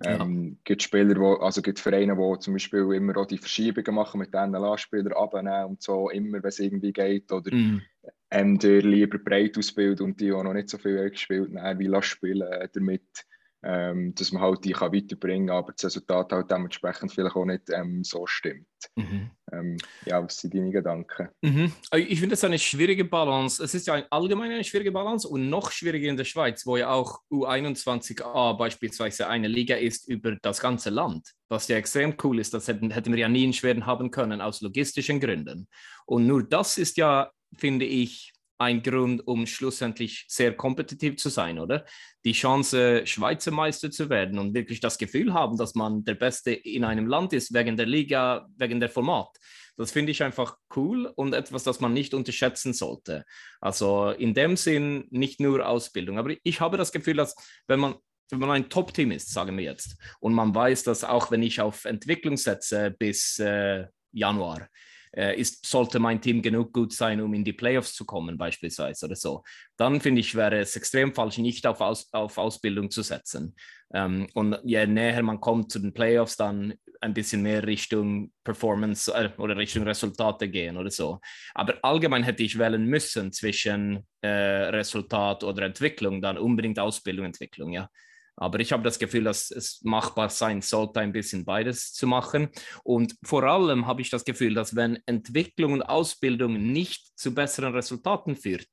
Ähm, ja. Gibt Spieler, wo, also gibt Vereine, die zum Beispiel immer auch die Verschiebungen machen mit den NLA-Spielern abnehmen und so, immer wenn es irgendwie geht, oder mhm. ähm, lieber breit ausbilden und die auch noch nicht so viel gespielt haben, wie lassen spielen damit ähm, dass man halt die kann weiterbringen kann, aber das Resultat halt dementsprechend vielleicht auch nicht ähm, so stimmt. Mhm. Ähm, ja, was sind deine Gedanken? Mhm. Äh, ich finde es eine schwierige Balance. Es ist ja allgemein eine schwierige Balance und noch schwieriger in der Schweiz, wo ja auch U21a beispielsweise eine Liga ist über das ganze Land, was ja extrem cool ist. Das hätten, hätten wir ja nie in Schweden haben können aus logistischen Gründen. Und nur das ist ja, finde ich, ein Grund, um schlussendlich sehr kompetitiv zu sein, oder? Die Chance, Schweizer Meister zu werden und wirklich das Gefühl haben, dass man der Beste in einem Land ist, wegen der Liga, wegen der Format. Das finde ich einfach cool und etwas, das man nicht unterschätzen sollte. Also in dem Sinn nicht nur Ausbildung, aber ich habe das Gefühl, dass wenn man wenn man ein Top-Team ist, sagen wir jetzt, und man weiß, dass auch wenn ich auf Entwicklung setze bis äh, Januar, ist, sollte mein Team genug gut sein, um in die Playoffs zu kommen, beispielsweise oder so. Dann finde ich, wäre es extrem falsch, nicht auf, Aus, auf Ausbildung zu setzen. Ähm, und je näher man kommt zu den Playoffs, dann ein bisschen mehr Richtung Performance äh, oder Richtung Resultate gehen oder so. Aber allgemein hätte ich wählen müssen zwischen äh, Resultat oder Entwicklung, dann unbedingt Ausbildung, Entwicklung, ja. Aber ich habe das Gefühl, dass es machbar sein sollte, ein bisschen beides zu machen. Und vor allem habe ich das Gefühl, dass wenn Entwicklung und Ausbildung nicht zu besseren Resultaten führt,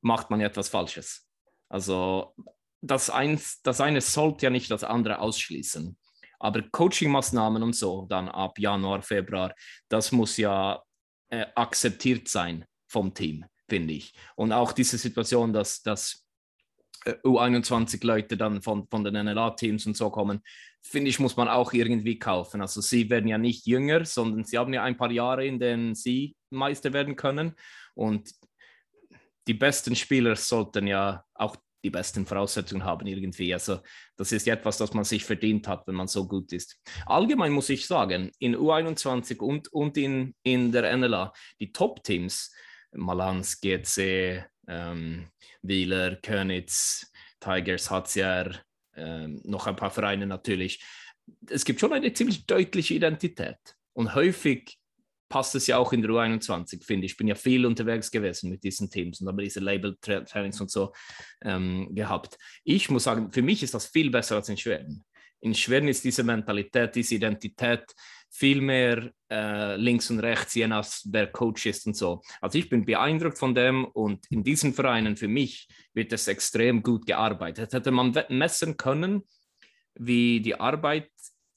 macht man etwas Falsches. Also das, eins, das eine sollte ja nicht das andere ausschließen. Aber Coaching-Maßnahmen und so, dann ab Januar, Februar, das muss ja äh, akzeptiert sein vom Team, finde ich. Und auch diese Situation, dass, dass U21-Leute dann von, von den NLA-Teams und so kommen, finde ich, muss man auch irgendwie kaufen. Also sie werden ja nicht jünger, sondern sie haben ja ein paar Jahre, in denen sie Meister werden können. Und die besten Spieler sollten ja auch die besten Voraussetzungen haben irgendwie. Also das ist etwas, das man sich verdient hat, wenn man so gut ist. Allgemein muss ich sagen, in U21 und, und in, in der NLA, die Top-Teams, Malans, GC, ähm, Wieler, Könitz, Tigers, Hatzier, ähm, noch ein paar Vereine natürlich. Es gibt schon eine ziemlich deutliche Identität. Und häufig passt es ja auch in der U21, finde ich. Ich bin ja viel unterwegs gewesen mit diesen Teams und habe diese Label-Trainings und so ähm, gehabt. Ich muss sagen, für mich ist das viel besser als in Schweden. In Schweden ist diese Mentalität, diese Identität viel mehr äh, links und rechts, je nach wer Coach ist und so. Also ich bin beeindruckt von dem und in diesen Vereinen für mich wird es extrem gut gearbeitet. Hätte man messen können, wie die Arbeit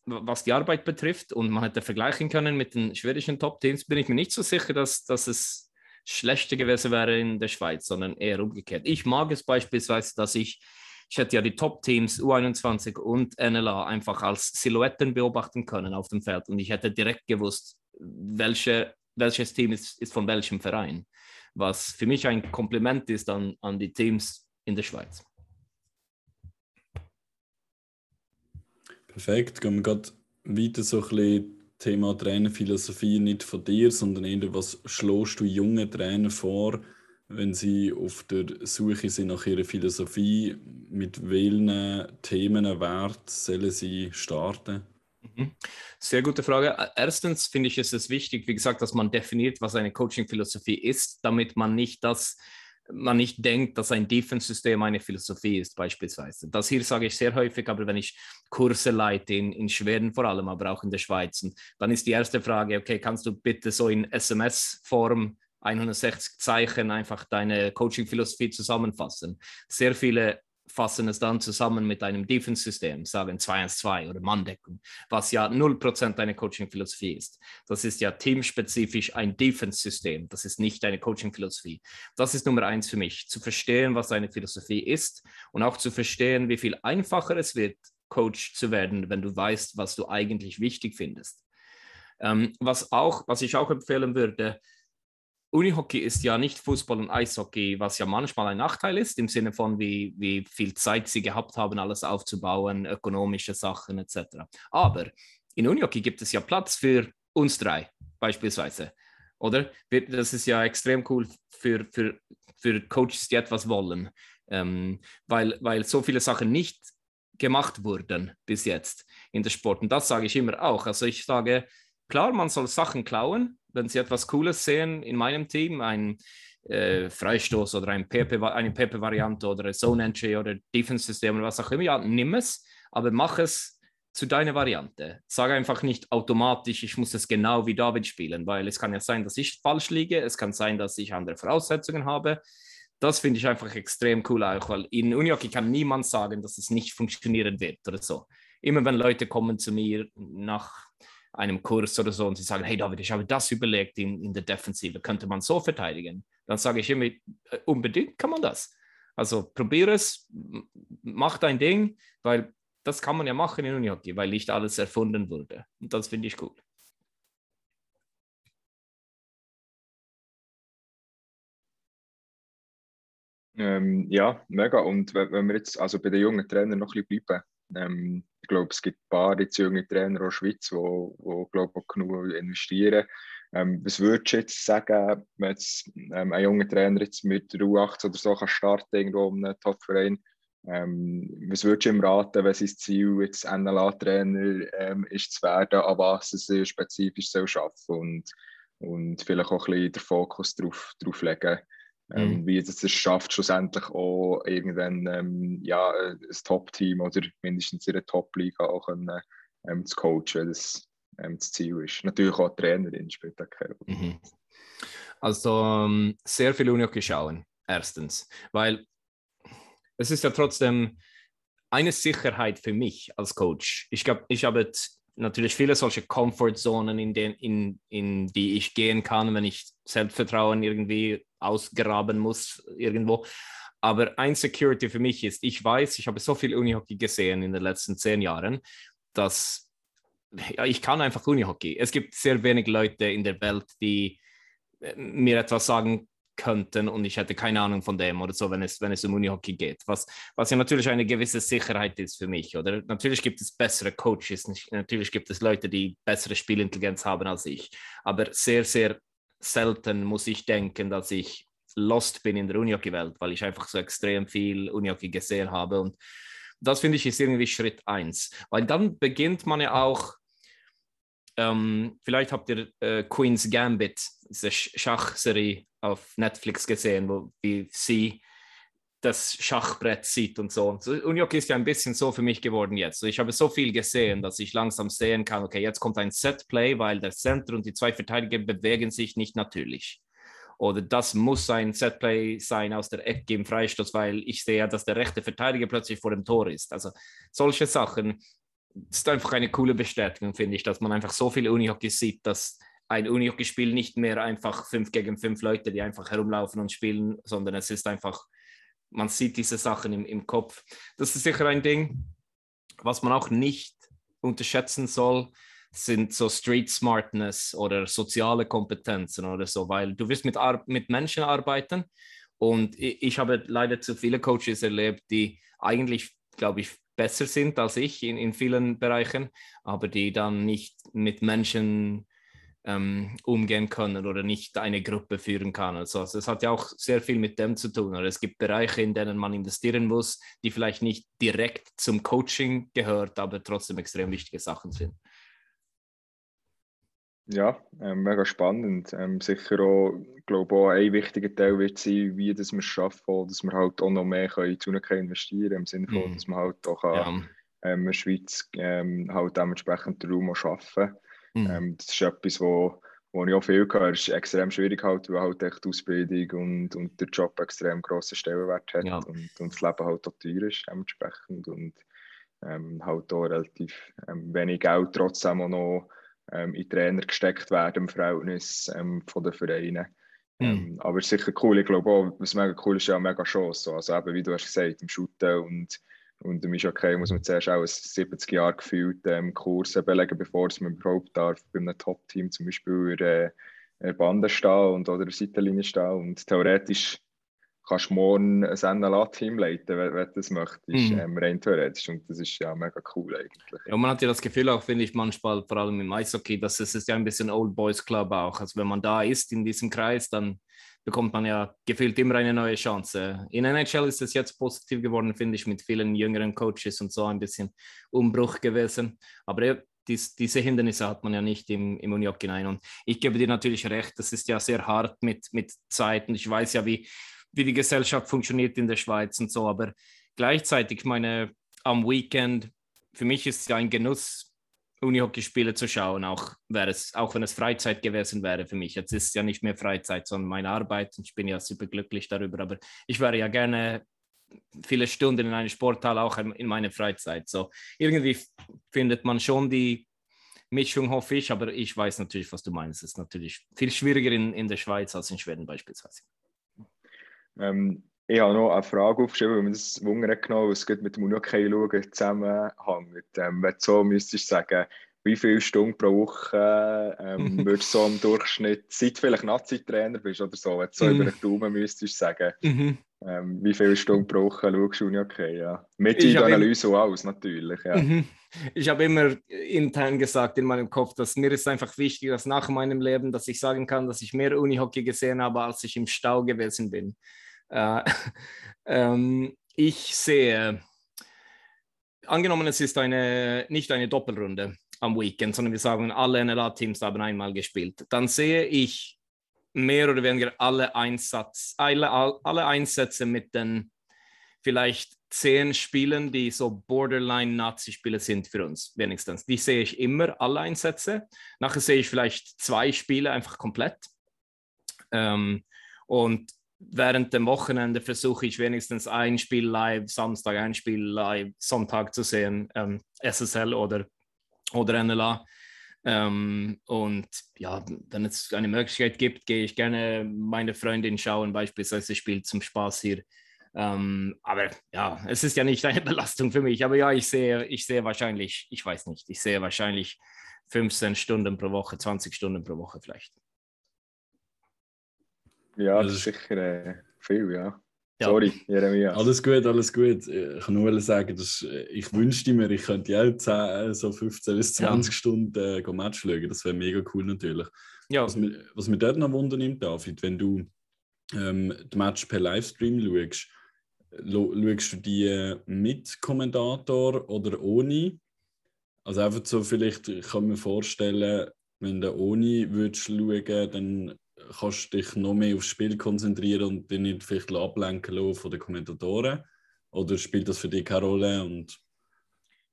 was die Arbeit betrifft und man hätte vergleichen können mit den schwedischen Top-Teams, bin ich mir nicht so sicher, dass, dass es schlechter gewesen wäre in der Schweiz, sondern eher umgekehrt. Ich mag es beispielsweise, dass ich, ich hätte ja die Top-Teams U21 und NLA einfach als Silhouetten beobachten können auf dem Feld. Und ich hätte direkt gewusst, welche, welches Team ist, ist von welchem Verein, was für mich ein Kompliment ist an, an die Teams in der Schweiz. Perfekt, gehen wir gerade weiter so ein bisschen Thema Trainerphilosophie. Nicht von dir, sondern eher, was schlägst du jungen Trainer vor, wenn sie auf der Suche sind nach ihrer Philosophie, mit welchen Themen, Wert sollen sie starten? Mhm. Sehr gute Frage. Erstens finde ich es ist wichtig, wie gesagt, dass man definiert, was eine Coaching-Philosophie ist, damit man nicht das man nicht denkt, dass ein Defense-System eine Philosophie ist, beispielsweise. Das hier sage ich sehr häufig, aber wenn ich Kurse leite, in, in Schweden vor allem, aber auch in der Schweiz, und dann ist die erste Frage, okay, kannst du bitte so in SMS-Form 160 Zeichen einfach deine Coaching-Philosophie zusammenfassen? Sehr viele fassen es dann zusammen mit einem Defense-System, sagen 2-1-2 oder Manndeckung, was ja 0% eine Coaching-Philosophie ist. Das ist ja teamspezifisch ein Defense-System, das ist nicht eine Coaching-Philosophie. Das ist Nummer eins für mich, zu verstehen, was eine Philosophie ist und auch zu verstehen, wie viel einfacher es wird, Coach zu werden, wenn du weißt, was du eigentlich wichtig findest. Ähm, was, auch, was ich auch empfehlen würde, Unihockey ist ja nicht Fußball und Eishockey, was ja manchmal ein Nachteil ist, im Sinne von, wie, wie viel Zeit sie gehabt haben, alles aufzubauen, ökonomische Sachen etc. Aber in Unihockey gibt es ja Platz für uns drei, beispielsweise. Oder? Das ist ja extrem cool für, für, für Coaches, die etwas wollen, ähm, weil, weil so viele Sachen nicht gemacht wurden bis jetzt in der Sport. Und das sage ich immer auch. Also ich sage, klar, man soll Sachen klauen, wenn Sie etwas Cooles sehen in meinem Team, ein äh, Freistoß oder ein PP, eine PP-Variante oder Zone Entry oder Defense-System oder was auch immer, ja, nimm es, aber mach es zu deiner Variante. Sag einfach nicht automatisch, ich muss es genau wie David spielen, weil es kann ja sein, dass ich falsch liege, es kann sein, dass ich andere Voraussetzungen habe. Das finde ich einfach extrem cool auch, weil in Unihockey kann niemand sagen, dass es nicht funktionieren wird oder so. Immer wenn Leute kommen zu mir nach einem Kurs oder so und sie sagen, hey David, ich habe das überlegt in, in der Defensive, könnte man so verteidigen? Dann sage ich immer, äh, unbedingt kann man das. Also probiere es, mach dein Ding, weil das kann man ja machen in Unihockey, weil nicht alles erfunden wurde. Und das finde ich gut. Ähm, ja, mega. Und wenn, wenn wir jetzt also bei den jungen Trainern noch ein bisschen bleiben, ähm, ich glaube, es gibt ein paar jetzt junge Trainer in der Schweiz, die, die glaube auch genug investieren. Ähm, was würdest du jetzt sagen, wenn jetzt ähm, ein junger Trainer jetzt mit der U18 oder so kann starten irgendwo in einem Top-Verein, ähm, was würdest du ihm raten, wenn sein Ziel jetzt NLA-Trainer ähm, ist zu werden, an was er spezifisch soll arbeiten und, und vielleicht auch ein bisschen den Fokus darauf, legen, ähm, mhm. Wie es es schafft, schlussendlich auch irgendwann ähm, ja, ein Top-Team oder mindestens in der Top-Liga auch können, ähm, zu coachen, das ähm, das Ziel ist. Natürlich auch Trainerin spielt da keine Rolle. Mhm. Also ähm, sehr viel Unihockey schauen, erstens, weil es ist ja trotzdem eine Sicherheit für mich als Coach. Ich glaube, ich habe natürlich viele solche Comfortzonen, in, in, in die ich gehen kann, wenn ich Selbstvertrauen irgendwie ausgraben muss irgendwo. Aber ein Security für mich ist, ich weiß, ich habe so viel Unihockey gesehen in den letzten zehn Jahren, dass ja, ich kann einfach Unihockey. Es gibt sehr wenig Leute in der Welt, die äh, mir etwas sagen könnten und ich hätte keine Ahnung von dem oder so, wenn es, wenn es um Unihockey geht. Was, was ja natürlich eine gewisse Sicherheit ist für mich. Oder natürlich gibt es bessere Coaches, natürlich gibt es Leute, die bessere Spielintelligenz haben als ich. Aber sehr, sehr selten muss ich denken, dass ich lost bin in der Unihockey-Welt, weil ich einfach so extrem viel Unihockey gesehen habe. Und das finde ich ist irgendwie Schritt eins. Weil dann beginnt man ja auch ähm, vielleicht habt ihr äh, Queen's Gambit, diese Schachserie auf Netflix gesehen, wo wie sie das Schachbrett sieht und so. Unihockey ist ja ein bisschen so für mich geworden jetzt. Ich habe so viel gesehen, dass ich langsam sehen kann, okay, jetzt kommt ein Setplay, weil der Center und die zwei Verteidiger bewegen sich nicht natürlich. Oder das muss ein Setplay sein aus der Ecke im Freistoß, weil ich sehe, dass der rechte Verteidiger plötzlich vor dem Tor ist. Also solche Sachen ist einfach eine coole Bestätigung, finde ich, dass man einfach so viel Unihockey sieht, dass ein Unihockey-Spiel nicht mehr einfach fünf gegen fünf Leute, die einfach herumlaufen und spielen, sondern es ist einfach, man sieht diese Sachen im, im Kopf. Das ist sicher ein Ding, was man auch nicht unterschätzen soll, sind so Street Smartness oder soziale Kompetenzen oder so, weil du wirst mit, Ar mit Menschen arbeiten und ich, ich habe leider zu viele Coaches erlebt, die eigentlich, glaube ich, besser sind als ich in, in vielen Bereichen, aber die dann nicht mit Menschen ähm, umgehen können oder nicht eine Gruppe führen kann. Also, also es hat ja auch sehr viel mit dem zu tun. Oder es gibt Bereiche, in denen man investieren muss, die vielleicht nicht direkt zum Coaching gehört, aber trotzdem extrem wichtige Sachen sind. Ja, ähm, mega spannend. Ähm, sicher auch, glaube auch ein wichtiger Teil wird sein, wie das wir schaffen, dass wir halt auch noch mehr können, zu investieren können, im Sinne von, mm. dass man halt auch ja. ähm, in der Schweiz ähm, halt dementsprechend den Raum schaffen mm. ähm, Das ist etwas, wo, wo ich auch viel gehört Es ist extrem schwierig halt, weil halt echt die Ausbildung und, und der Job extrem grossen Stellenwert hat ja. und, und das Leben halt auch teuer ist dementsprechend und ähm, halt auch relativ ähm, wenig Geld trotzdem auch noch ähm, in Trainer gesteckt werden im Verhältnis ähm, von den Vereinen. Mhm. Ähm, aber sicher cool, ich glaube auch, was mega cool ist, ja mega Chance. Also eben, wie du hast gesagt, im Shooten und, und im Eishockey muss man zuerst auch ein 70 Jahre gefühlt ähm, Kurse belegen, bevor man überhaupt darf, bei einem Top-Team zum Beispiel in der Bande stehen und, oder der Seitenlinie stehen. Und theoretisch kannst du morgen ein NLA-Team leiten, wenn, wenn du das möchtest, mhm. ähm, rein theoretisch. Und das ist ja mega cool eigentlich. Ja, man hat ja das Gefühl auch, finde ich, manchmal, vor allem im Eishockey, dass es ist ja ein bisschen Old Boys Club auch. Also wenn man da ist in diesem Kreis, dann bekommt man ja gefühlt immer eine neue Chance. In NHL ist es jetzt positiv geworden, finde ich, mit vielen jüngeren Coaches und so ein bisschen Umbruch gewesen. Aber dies, diese Hindernisse hat man ja nicht im, im hinein. Und ich gebe dir natürlich recht, das ist ja sehr hart mit, mit Zeit. Ich weiß ja, wie, wie die Gesellschaft funktioniert in der Schweiz und so. Aber gleichzeitig, ich meine, am Weekend, für mich ist es ja ein Genuss, Unihockeyspiele zu schauen, auch, es, auch wenn es Freizeit gewesen wäre für mich. Jetzt ist es ja nicht mehr Freizeit, sondern meine Arbeit und ich bin ja super glücklich darüber. Aber ich wäre ja gerne viele Stunden in einer Sporthalle, auch in meiner Freizeit. So irgendwie findet man schon die Mischung, hoffe ich, aber ich weiß natürlich, was du meinst. Es ist natürlich viel schwieriger in, in der Schweiz als in Schweden beispielsweise. Ähm, ich habe noch eine Frage aufgeschrieben, weil wir das Wunder genommen was mit dem Unihockey schauen zusammenhängt. Ähm, wenn du so müsstest sagen, wie viele Stunden pro Woche ähm, würdest du so im Durchschnitt, seit du vielleicht Nazi-Trainer bist oder so, wenn du so mhm. über den Daumen müsstest sagen, mhm. ähm, wie viele Stunden pro Woche schaust du Unihockey? Ja. Mit der Analyse auch aus, natürlich. Ja. Mhm. Ich habe immer intern gesagt in meinem Kopf, dass mir ist einfach wichtig, dass nach meinem Leben, dass ich sagen kann, dass ich mehr Unihockey gesehen habe, als ich im Stau gewesen bin. Äh, ähm, ich sehe, angenommen, es ist eine, nicht eine Doppelrunde am Weekend, sondern wir sagen, alle NLA-Teams haben einmal gespielt, dann sehe ich mehr oder weniger alle, Einsatz, alle, alle Einsätze mit den vielleicht zehn Spielen, die so Borderline-Nazi-Spiele sind für uns, wenigstens. Die sehe ich immer, alle Einsätze. Nachher sehe ich vielleicht zwei Spiele einfach komplett. Ähm, und während dem Wochenende versuche ich wenigstens ein Spiel live, Samstag ein Spiel live, Sonntag zu sehen, ähm, SSL oder, oder NLA. Ähm, und ja, wenn es eine Möglichkeit gibt, gehe ich gerne meine Freundin schauen, beispielsweise spielt zum Spaß hier. Ähm, aber ja, es ist ja nicht eine Belastung für mich. Aber ja, ich sehe, ich sehe wahrscheinlich, ich weiß nicht, ich sehe wahrscheinlich 15 Stunden pro Woche, 20 Stunden pro Woche vielleicht. Ja, das, ist sicher äh, viel, ja. ja. Sorry, Jeremias. Alles gut, alles gut. Ich kann nur sagen, dass äh, ich wünschte mir, ich könnte ja 10, äh, so 15 bis 20 ja. Stunden äh, Match schauen. Das wäre mega cool natürlich. Ja. Was, mir, was mir dort noch Wunder nimmt, David, wenn du ähm, die Match per Livestream schaust, schaust du die mit Kommentator oder ohne? Also einfach so, vielleicht ich kann mir vorstellen, wenn du ohne würdest schauen, dann kannst du dich noch mehr aufs Spiel konzentrieren und dich nicht vielleicht ablenken von den Kommentatoren? Oder spielt das für dich keine Rolle? Und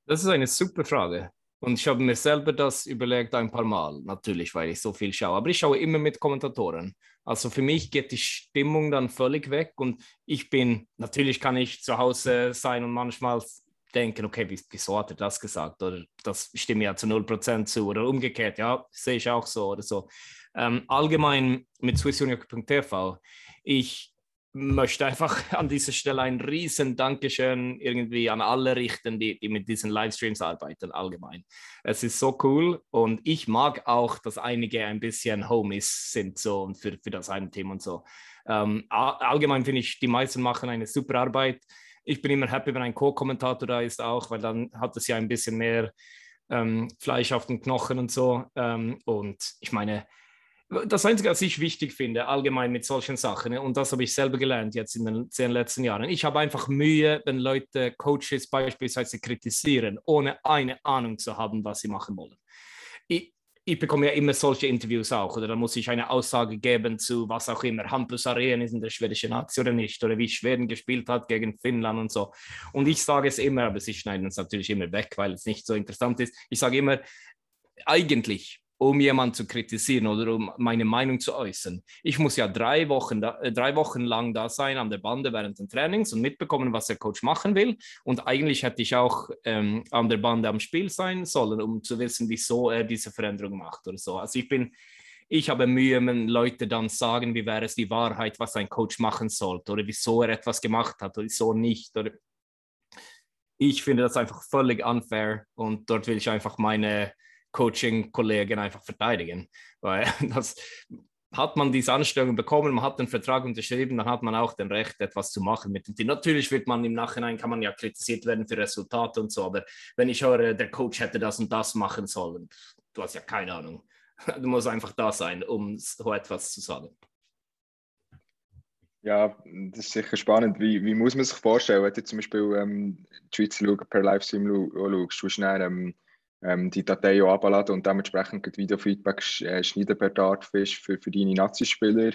das ist eine super Frage. Und ich habe mir selber das überlegt ein paar Mal, natürlich, weil ich so viel schaue. Aber ich schaue immer mit Kommentatoren. Also für mich geht die Stimmung dann völlig weg. Und ich bin, natürlich kann ich zu Hause sein und manchmal denken, okay, wieso hat er das gesagt? Oder das stimme ja zu 0% zu. Oder umgekehrt, ja, sehe ich auch so oder so. Ähm, allgemein mit swissunion.tv, ich möchte einfach an dieser Stelle ein riesen Dankeschön irgendwie an alle richten, die, die mit diesen Livestreams arbeiten, allgemein. Es ist so cool und ich mag auch, dass einige ein bisschen Homies sind so und für, für das eine Team und so. Ähm, allgemein finde ich, die meisten machen eine super Arbeit. Ich bin immer happy, wenn ein Co-Kommentator da ist auch, weil dann hat es ja ein bisschen mehr ähm, Fleisch auf den Knochen und so. Ähm, und ich meine, das Einzige, was ich wichtig finde, allgemein mit solchen Sachen, und das habe ich selber gelernt jetzt in den zehn letzten Jahren, ich habe einfach Mühe, wenn Leute Coaches beispielsweise kritisieren, ohne eine Ahnung zu haben, was sie machen wollen. Ich, bekomme ja immer solche Interviews auch, oder da muss ich eine Aussage geben zu was auch immer, Hampus Arena ist in der schwedischen Nazi oder nicht, oder wie Schweden gespielt hat gegen Finnland und so. Und ich sage es immer, aber sie schneiden es natürlich immer weg, weil es nicht so interessant ist. Ich sage immer, eigentlich um jemanden zu kritisieren oder um meine Meinung zu äußern. Ich muss ja drei Wochen, da, äh, drei Wochen lang da sein an der Bande während den Trainings und mitbekommen, was der Coach machen will. Und eigentlich hätte ich auch ähm, an der Bande am Spiel sein sollen, um zu wissen, wieso er diese Veränderung macht oder so. Also ich bin, ich habe Mühe, wenn Leute dann sagen, wie wäre es die Wahrheit, was ein Coach machen sollte oder wieso er etwas gemacht hat oder wieso nicht. Oder ich finde das einfach völlig unfair und dort will ich einfach meine Coaching-Kollegen einfach verteidigen. Weil das hat man diese Anstellung bekommen, man hat den Vertrag unterschrieben, dann hat man auch den Recht, etwas zu machen mit dem Team. Natürlich wird man im Nachhinein, kann man ja kritisiert werden für Resultate und so, aber wenn ich höre, der Coach hätte das und das machen sollen, du hast ja keine Ahnung. Du musst einfach da sein, um so etwas zu sagen. Ja, das ist sicher spannend. Wie, wie muss man sich vorstellen, wenn du zum Beispiel ähm, die Schweiz per Livestream schaust, du dann, ähm, ähm, die Datei auch abladen und dementsprechend Videofeedback äh, schneiden per Dartfish für, für deine Nazi-Spieler.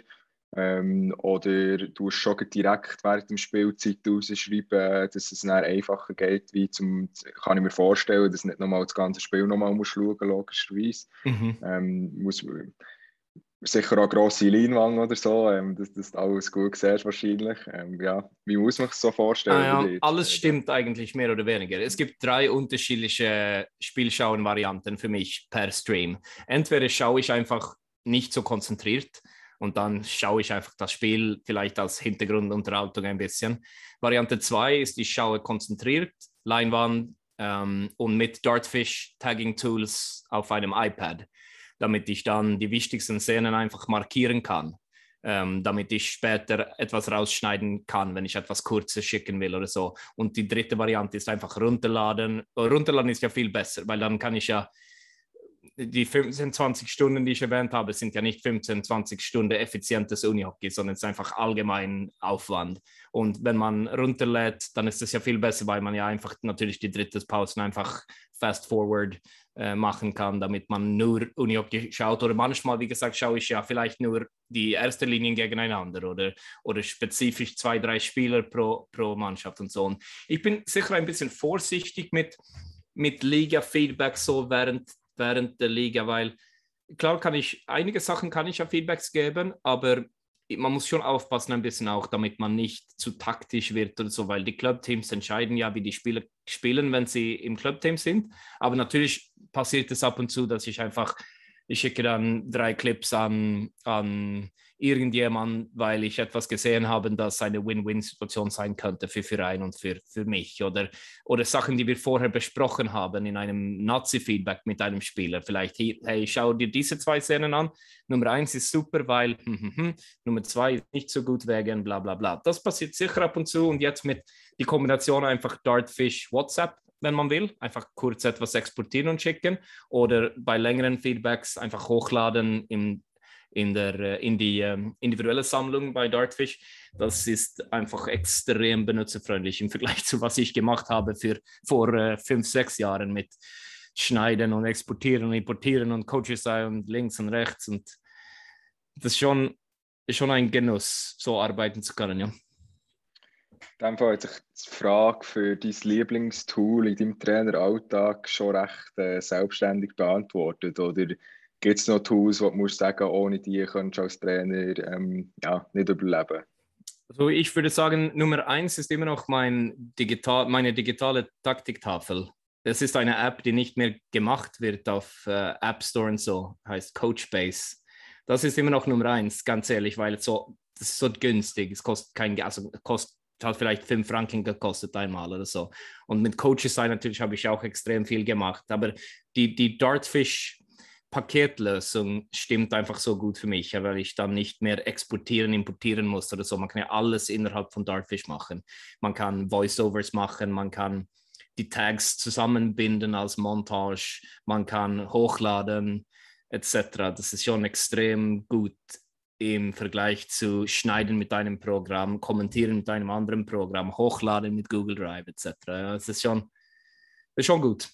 Ähm, oder du schon direkt während dem Spielzeit rausschreiben, dass es dann einfacher geht, wie zum, kann ich mir vorstellen, dass nicht nochmal das ganze Spiel nochmal muss schauen, logischerweise. Mhm. Ähm, muss, sicher auch grosse Leinwand oder so, ähm, dass, du alles gut siehst wahrscheinlich. Ähm, ja, wie muss man sich so vorstellen? Ah, ja, alles stimmt eigentlich mehr oder weniger. Es gibt drei unterschiedliche Spielschauen-Varianten für mich per Stream. Entweder schaue ich einfach nicht so konzentriert und dann schaue ich einfach das Spiel vielleicht als Hintergrundunterhaltung ein bisschen. Variante 2 ist, ich schaue konzentriert, Leinwand ähm, und mit Dartfish Tagging Tools auf einem iPad damit ich dann die wichtigsten Szenen einfach markieren kann, ähm, damit ich später etwas rausschneiden kann, wenn ich etwas Kurzes schicken will oder so. Und die dritte Variante ist einfach runterladen. Runterladen ist ja viel besser, weil dann kann ich ja die 15, 20 Stunden, die ich erwähnt habe, sind ja nicht 15, 20 Stunden effizientes Unihockey, sondern es ist einfach allgemein Aufwand. Und wenn man runterlädt, dann ist es ja viel besser, weil man ja einfach natürlich die dritte Pausen einfach fast forward äh, machen kann, damit man nur Unihockey schaut. Oder manchmal, wie gesagt, schaue ich ja vielleicht nur die erste Linien gegeneinander oder, oder spezifisch zwei, drei Spieler pro, pro Mannschaft und so. Und ich bin sicher ein bisschen vorsichtig mit, mit Liga-Feedback so während während der Liga, weil klar kann ich, einige Sachen kann ich ja Feedbacks geben, aber man muss schon aufpassen ein bisschen auch, damit man nicht zu taktisch wird oder so, weil die Clubteams entscheiden ja, wie die Spieler spielen, wenn sie im Clubteam sind. Aber natürlich passiert es ab und zu, dass ich einfach, ich schicke dann drei Clips an, an irgendjemand, weil ich etwas gesehen habe, das eine Win-Win-Situation sein könnte für Verein und für, für mich. Oder, oder Sachen, die wir vorher besprochen haben in einem Nazi-Feedback mit einem Spieler. Vielleicht, hey, schau dir diese zwei Szenen an. Nummer eins ist super, weil hm, hm, hm. Nummer zwei ist nicht so gut wegen bla bla bla. Das passiert sicher ab und zu und jetzt mit die Kombination einfach Dartfish WhatsApp wenn man will, einfach kurz etwas exportieren und schicken oder bei längeren Feedbacks einfach hochladen im in, der, äh, in die ähm, individuelle Sammlung bei Dartfish. Das ist einfach extrem benutzerfreundlich im Vergleich zu was ich gemacht habe für, vor äh, fünf, sechs Jahren mit Schneiden und Exportieren und Importieren und Coaches und links und rechts. Und das ist schon, schon ein Genuss, so arbeiten zu können. Ja. In dem Fall hat sich die Frage für dein Lieblingstool in deinem Traineralltag schon recht äh, selbstständig beantwortet. Oder Gibt es noch Tools, wo du sagen, ohne die könntest du als Trainer ähm, ja, nicht überleben? Also ich würde sagen, Nummer eins ist immer noch mein digital, meine digitale Taktiktafel. Es ist eine App, die nicht mehr gemacht wird auf äh, App Store und so, heißt Coachbase. Das ist immer noch Nummer eins, ganz ehrlich, weil es so, das ist so günstig. Es kostet kein, also kostet hat vielleicht fünf Franken gekostet einmal oder so. Und mit Coaches natürlich habe ich auch extrem viel gemacht. Aber die, die Dartfish Paketlösung stimmt einfach so gut für mich, weil ich dann nicht mehr exportieren, importieren muss oder so. Man kann ja alles innerhalb von Dartfish machen. Man kann Voiceovers machen, man kann die Tags zusammenbinden als Montage, man kann hochladen etc. Das ist schon extrem gut im Vergleich zu schneiden mit einem Programm, kommentieren mit einem anderen Programm, hochladen mit Google Drive etc. Das ist schon, das ist schon gut.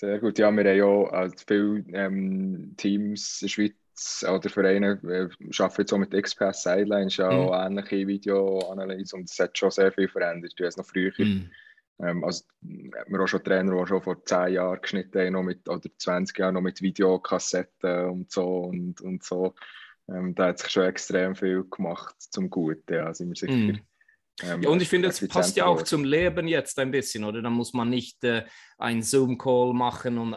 Sehr gut. Ja, wir haben ja als viele ähm, Teams in der Schweiz oder Vereine äh, arbeiten jetzt auch mit XPS Sidelines, ja mhm. auch ähnliche Videoanalyse und es hat schon sehr viel verändert. Du hast noch früher. Mhm. Ähm, also, wir auch schon Trainer, die schon vor 10 Jahren geschnitten haben, noch mit, oder 20 Jahren noch mit Videokassetten und so und, und so. Ähm, da hat sich schon extrem viel gemacht zum Guten, ja, sind wir sicher. Mhm. Ähm, ja, und ich finde, es passt ja auch zum Leben jetzt ein bisschen, oder? Da muss man nicht äh, einen Zoom-Call machen und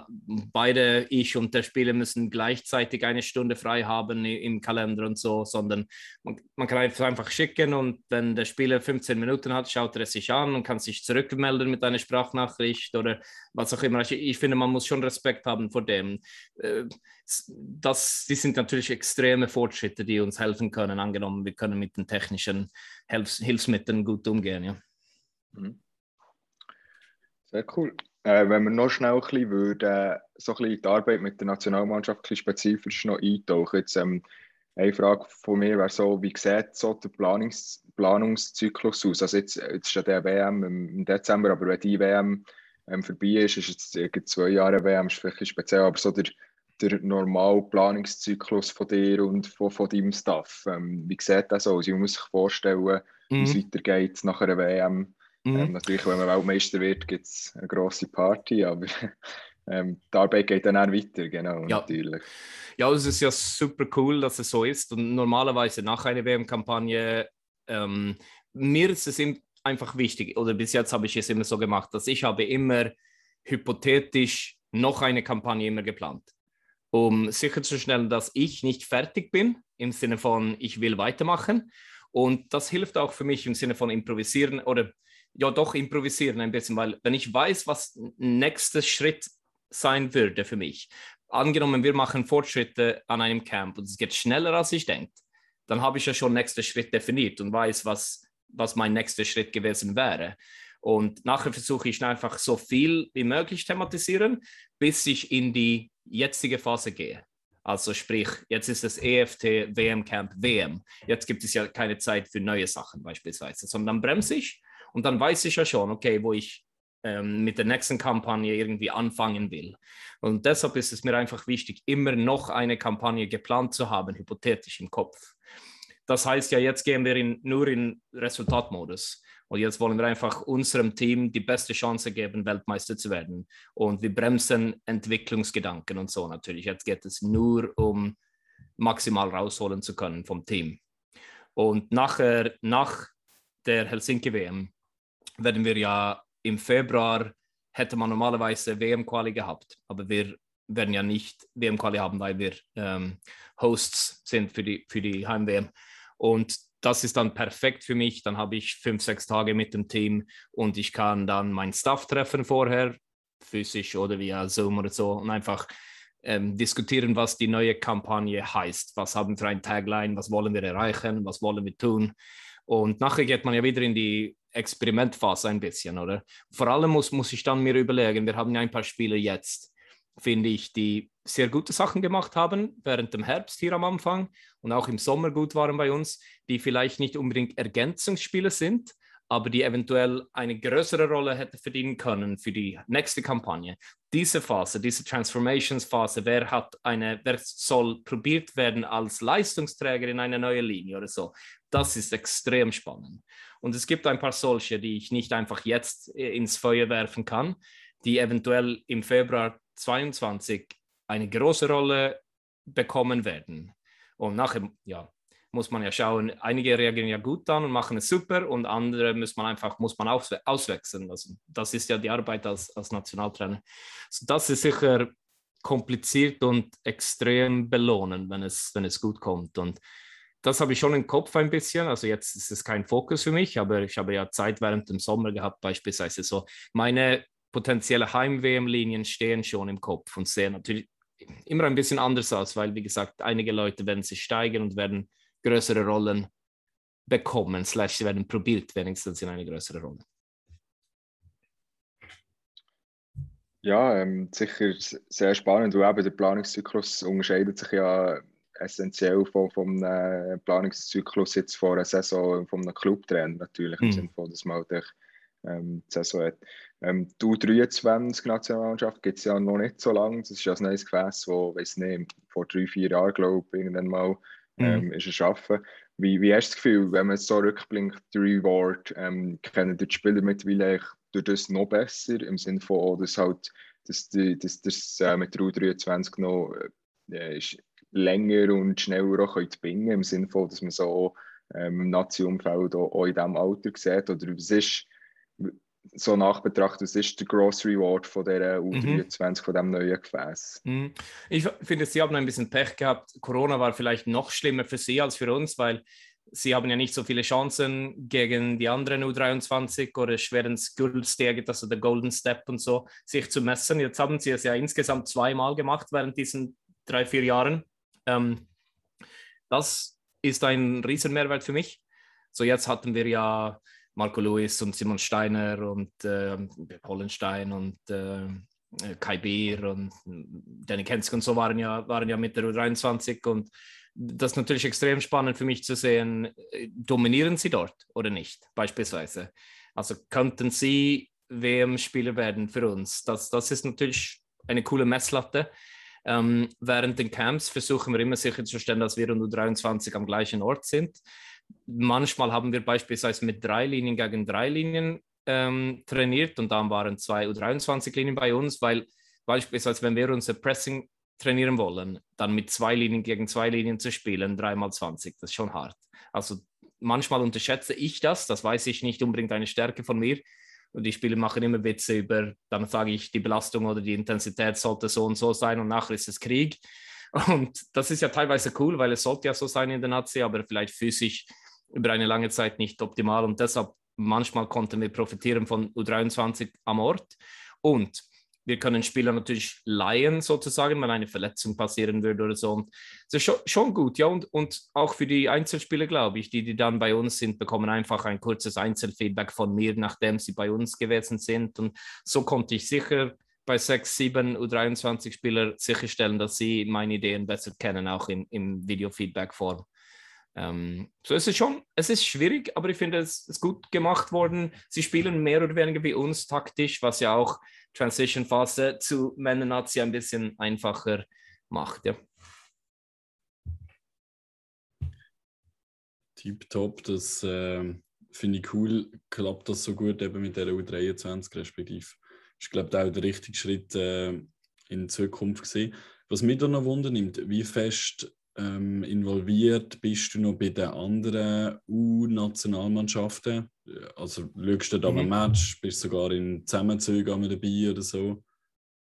beide, ich und der Spieler, müssen gleichzeitig eine Stunde frei haben im Kalender und so, sondern man, man kann einfach schicken und wenn der Spieler 15 Minuten hat, schaut er es sich an und kann sich zurückmelden mit einer Sprachnachricht oder was auch immer. Also ich finde, man muss schon Respekt haben vor dem. Äh, das, die sind natürlich extreme Fortschritte, die uns helfen können, angenommen, wir können mit den technischen Hilfs Hilfsmitteln gut umgehen. Ja. Mhm. Sehr cool. Äh, wenn wir noch schnell ein bisschen würden, so ein bisschen die Arbeit mit der Nationalmannschaft ein bisschen spezifisch noch eintauchen. Jetzt, ähm, eine Frage von mir wäre so, wie sieht so der Planungs Planungszyklus aus? Also jetzt, jetzt ist ja der WM im Dezember, aber wenn die WM ähm, vorbei ist, ist jetzt zwei Jahre WM, ist vielleicht speziell, aber so der, der normale Planungszyklus von dir und von, von deinem Staff, ähm, wie sieht das aus? Ich muss sich vorstellen, mhm. wie es weitergeht nach einer WM. Mhm. Ähm, natürlich, wenn man Weltmeister wird, gibt es eine grosse Party, aber ähm, die Arbeit geht dann auch weiter, genau, ja. natürlich. Ja, es ist ja super cool, dass es so ist. Und normalerweise nach einer WM-Kampagne, ähm, mir ist es einfach wichtig, oder bis jetzt habe ich es immer so gemacht, dass ich habe immer hypothetisch noch eine Kampagne immer geplant, um sicherzustellen, dass ich nicht fertig bin, im Sinne von, ich will weitermachen. Und das hilft auch für mich im Sinne von improvisieren oder ja doch improvisieren ein bisschen, weil wenn ich weiß, was nächster Schritt sein würde für mich, angenommen, wir machen Fortschritte an einem Camp und es geht schneller, als ich denke, dann habe ich ja schon nächsten Schritt definiert und weiß, was, was mein nächster Schritt gewesen wäre. Und nachher versuche ich einfach so viel wie möglich thematisieren, bis ich in die jetzige Phase gehe. Also sprich, jetzt ist das EFT WM Camp WM. Jetzt gibt es ja keine Zeit für neue Sachen beispielsweise, sondern dann bremse ich und dann weiß ich ja schon, okay, wo ich ähm, mit der nächsten Kampagne irgendwie anfangen will. Und deshalb ist es mir einfach wichtig, immer noch eine Kampagne geplant zu haben, hypothetisch im Kopf. Das heißt ja, jetzt gehen wir in, nur in Resultatmodus. Und jetzt wollen wir einfach unserem Team die beste Chance geben, Weltmeister zu werden. Und wir bremsen Entwicklungsgedanken und so natürlich. Jetzt geht es nur um maximal rausholen zu können vom Team. Und nachher, nach der Helsinki-WM, werden wir ja im Februar, hätte man normalerweise WM-Quali gehabt, aber wir, werden ja nicht WM-Quali haben, weil wir ähm, Hosts sind für die, für die Heim-WM. Und das ist dann perfekt für mich. Dann habe ich fünf, sechs Tage mit dem Team und ich kann dann meinen Staff treffen vorher, physisch oder via Zoom oder so und einfach ähm, diskutieren, was die neue Kampagne heißt. Was haben wir für ein Tagline, was wollen wir erreichen, was wollen wir tun. Und nachher geht man ja wieder in die Experimentphase ein bisschen, oder? Vor allem muss, muss ich dann mir überlegen, wir haben ja ein paar Spiele jetzt, finde ich, die sehr gute Sachen gemacht haben während dem Herbst hier am Anfang und auch im Sommer gut waren bei uns, die vielleicht nicht unbedingt Ergänzungsspiele sind, aber die eventuell eine größere Rolle hätte verdienen können für die nächste Kampagne. Diese Phase, diese Transformationsphase, wer hat eine, wer soll probiert werden als Leistungsträger in eine neue Linie oder so, das ist extrem spannend. Und es gibt ein paar solche, die ich nicht einfach jetzt ins Feuer werfen kann, die eventuell im Februar 22 eine große Rolle bekommen werden. Und nachher, ja, muss man ja schauen, einige reagieren ja gut dann und machen es super und andere muss man einfach muss man auswechseln. Also das ist ja die Arbeit als, als Nationaltrainer. Also das ist sicher kompliziert und extrem belohnen, wenn es, wenn es gut kommt. Und das habe ich schon im Kopf ein bisschen. Also jetzt ist es kein Fokus für mich, aber ich habe ja Zeit während dem Sommer gehabt, beispielsweise so. Meine potenzielle Heim-WM-Linien stehen schon im Kopf und sehen natürlich immer ein bisschen anders aus, weil, wie gesagt, einige Leute werden sich steigern und werden größere Rollen bekommen, slash sie werden probiert wenigstens in eine größere Rolle. Ja, ähm, sicher sehr spannend. Und eben der Planungszyklus unterscheidet sich ja essentiell von, vom äh, Planungszyklus jetzt vor einer Saison von einem Clubtrainer natürlich, im mhm. Sinne von, dass man halt ähm, die Saison hat. Ähm, die U23-Nationalmannschaft gibt es ja noch nicht so lange. Das ist ja ein neues Gefäß, wo, weiß nicht, vor drei, vier Jahren, glaube ich, irgendwann mal mhm. ähm, ist es schaffen. Wie, wie hast du das Gefühl, wenn man so rückblinkt, der Reward, ähm, kennen die Spieler mittlerweile durch das noch besser, im Sinne von, oh, dass halt, dass, die, dass das äh, mit der U23 noch äh, ist länger und schneller auch können binden im Sinne von, dass man so ähm, im Nazi-Umfeld auch, auch in diesem Alter sieht, oder was ist so nachbetrachtet, was ist der Gross Reward von dieser U23, mhm. von diesem neuen Gefäß? Mhm. Ich finde, Sie haben ein bisschen Pech gehabt. Corona war vielleicht noch schlimmer für Sie als für uns, weil Sie haben ja nicht so viele Chancen gegen die anderen U23 oder schweren Guldsteget, also der Golden Step und so, sich zu messen. Jetzt haben Sie es ja insgesamt zweimal gemacht während diesen drei, vier Jahren. Ähm, das ist ein riesen Mehrwert für mich. So jetzt hatten wir ja Marco Lewis und Simon Steiner und äh, Hollenstein und äh, Kai Beer und Danny Kenzig und so waren ja, waren ja mit der U23 und das ist natürlich extrem spannend für mich zu sehen, dominieren sie dort oder nicht, beispielsweise. Also könnten sie WM-Spieler werden für uns. Das, das ist natürlich eine coole Messlatte. Ähm, während den Camps versuchen wir immer sicherzustellen, dass wir und U23 am gleichen Ort sind manchmal haben wir beispielsweise mit drei Linien gegen drei Linien ähm, trainiert und dann waren zwei U23-Linien bei uns, weil beispielsweise, wenn wir unser Pressing trainieren wollen, dann mit zwei Linien gegen zwei Linien zu spielen, dreimal 20, das ist schon hart. Also manchmal unterschätze ich das, das weiß ich nicht unbedingt eine Stärke von mir. Und die Spieler machen immer Witze über, dann sage ich, die Belastung oder die Intensität sollte so und so sein und nachher ist es Krieg. Und das ist ja teilweise cool, weil es sollte ja so sein in der Nazi, aber vielleicht physisch über eine lange Zeit nicht optimal. Und deshalb manchmal konnten wir profitieren von U23 am Ort. Und wir können Spieler natürlich leihen, sozusagen, wenn eine Verletzung passieren würde oder so. Und das ist schon, schon gut, ja. Und, und auch für die Einzelspieler, glaube ich, die, die dann bei uns sind, bekommen einfach ein kurzes Einzelfeedback von mir, nachdem sie bei uns gewesen sind. Und so konnte ich sicher bei sechs, sieben U23-Spieler sicherstellen, dass sie meine Ideen besser kennen, auch in Video-Feedback-Form. Ähm, so es schon, es ist schwierig, aber ich finde, es ist gut gemacht worden. Sie spielen mehr oder weniger wie uns taktisch, was ja auch Transition-Phase zu Männer-Nazi ein bisschen einfacher macht. Ja. Tipptopp, das äh, finde ich cool. Klappt das so gut eben mit der U23 respektive ist, glaube ich, auch der richtige Schritt äh, in Zukunft gesehen. Was mich da noch wundernimmt, wie fest ähm, involviert bist du noch bei den anderen U-Nationalmannschaften? Also schaust du da mhm. ein Match, bist du sogar in Zusammenzügen dabei oder so?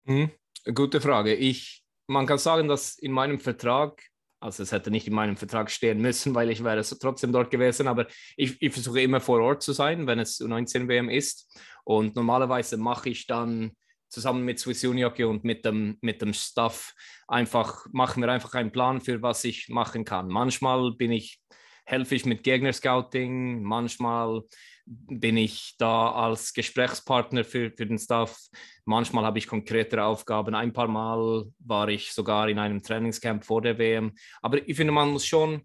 Mhm. Gute Frage. Ich, man kann sagen, dass in meinem Vertrag, also es hätte nicht in meinem Vertrag stehen müssen, weil ich wäre trotzdem dort gewesen, aber ich, ich versuche immer vor Ort zu sein, wenn es U19 WM ist. Und normalerweise mache ich dann zusammen mit Swiss Unihockey und mit dem, mit dem Staff einfach, machen wir einfach einen Plan für was ich machen kann. Manchmal bin ich, helfe ich mit Gegnerscouting, manchmal bin ich da als Gesprächspartner für, für den Staff. Manchmal habe ich konkretere Aufgaben. Ein paar Mal war ich sogar in einem Trainingscamp vor der WM. Aber ich finde, man muss schon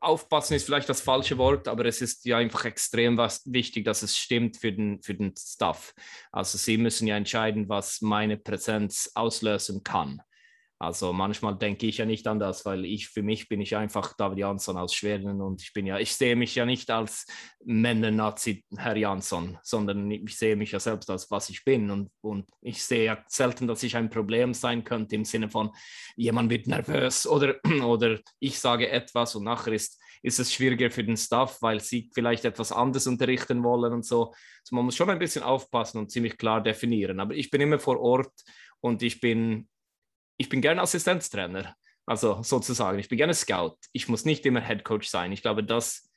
aufpassen, ist vielleicht das falsche Wort, aber es ist ja einfach extrem was, wichtig, dass es stimmt für den, für den Staff. Also sie müssen ja entscheiden, was meine Präsenz auslösen kann. Also manchmal denke ich ja nicht an das, weil ich für mich bin ich einfach David Jansson aus Schweden und ich bin ja, ich sehe mich ja nicht als Männer-Nazi Herr Jansson, sondern ich sehe mich ja selbst als was ich bin und, und ich sehe ja selten, dass ich ein Problem sein könnte im Sinne von jemand wird nervös oder, oder ich sage etwas und nachher ist, ist es schwieriger für den Staff, weil sie vielleicht etwas anderes unterrichten wollen und so. Also man muss schon ein bisschen aufpassen und ziemlich klar definieren. Aber ich bin immer vor Ort und ich bin ich bin gerne Assistenztrainer, also sozusagen. Ich bin gerne Scout. Ich muss nicht immer Head Coach sein. Ich glaube, das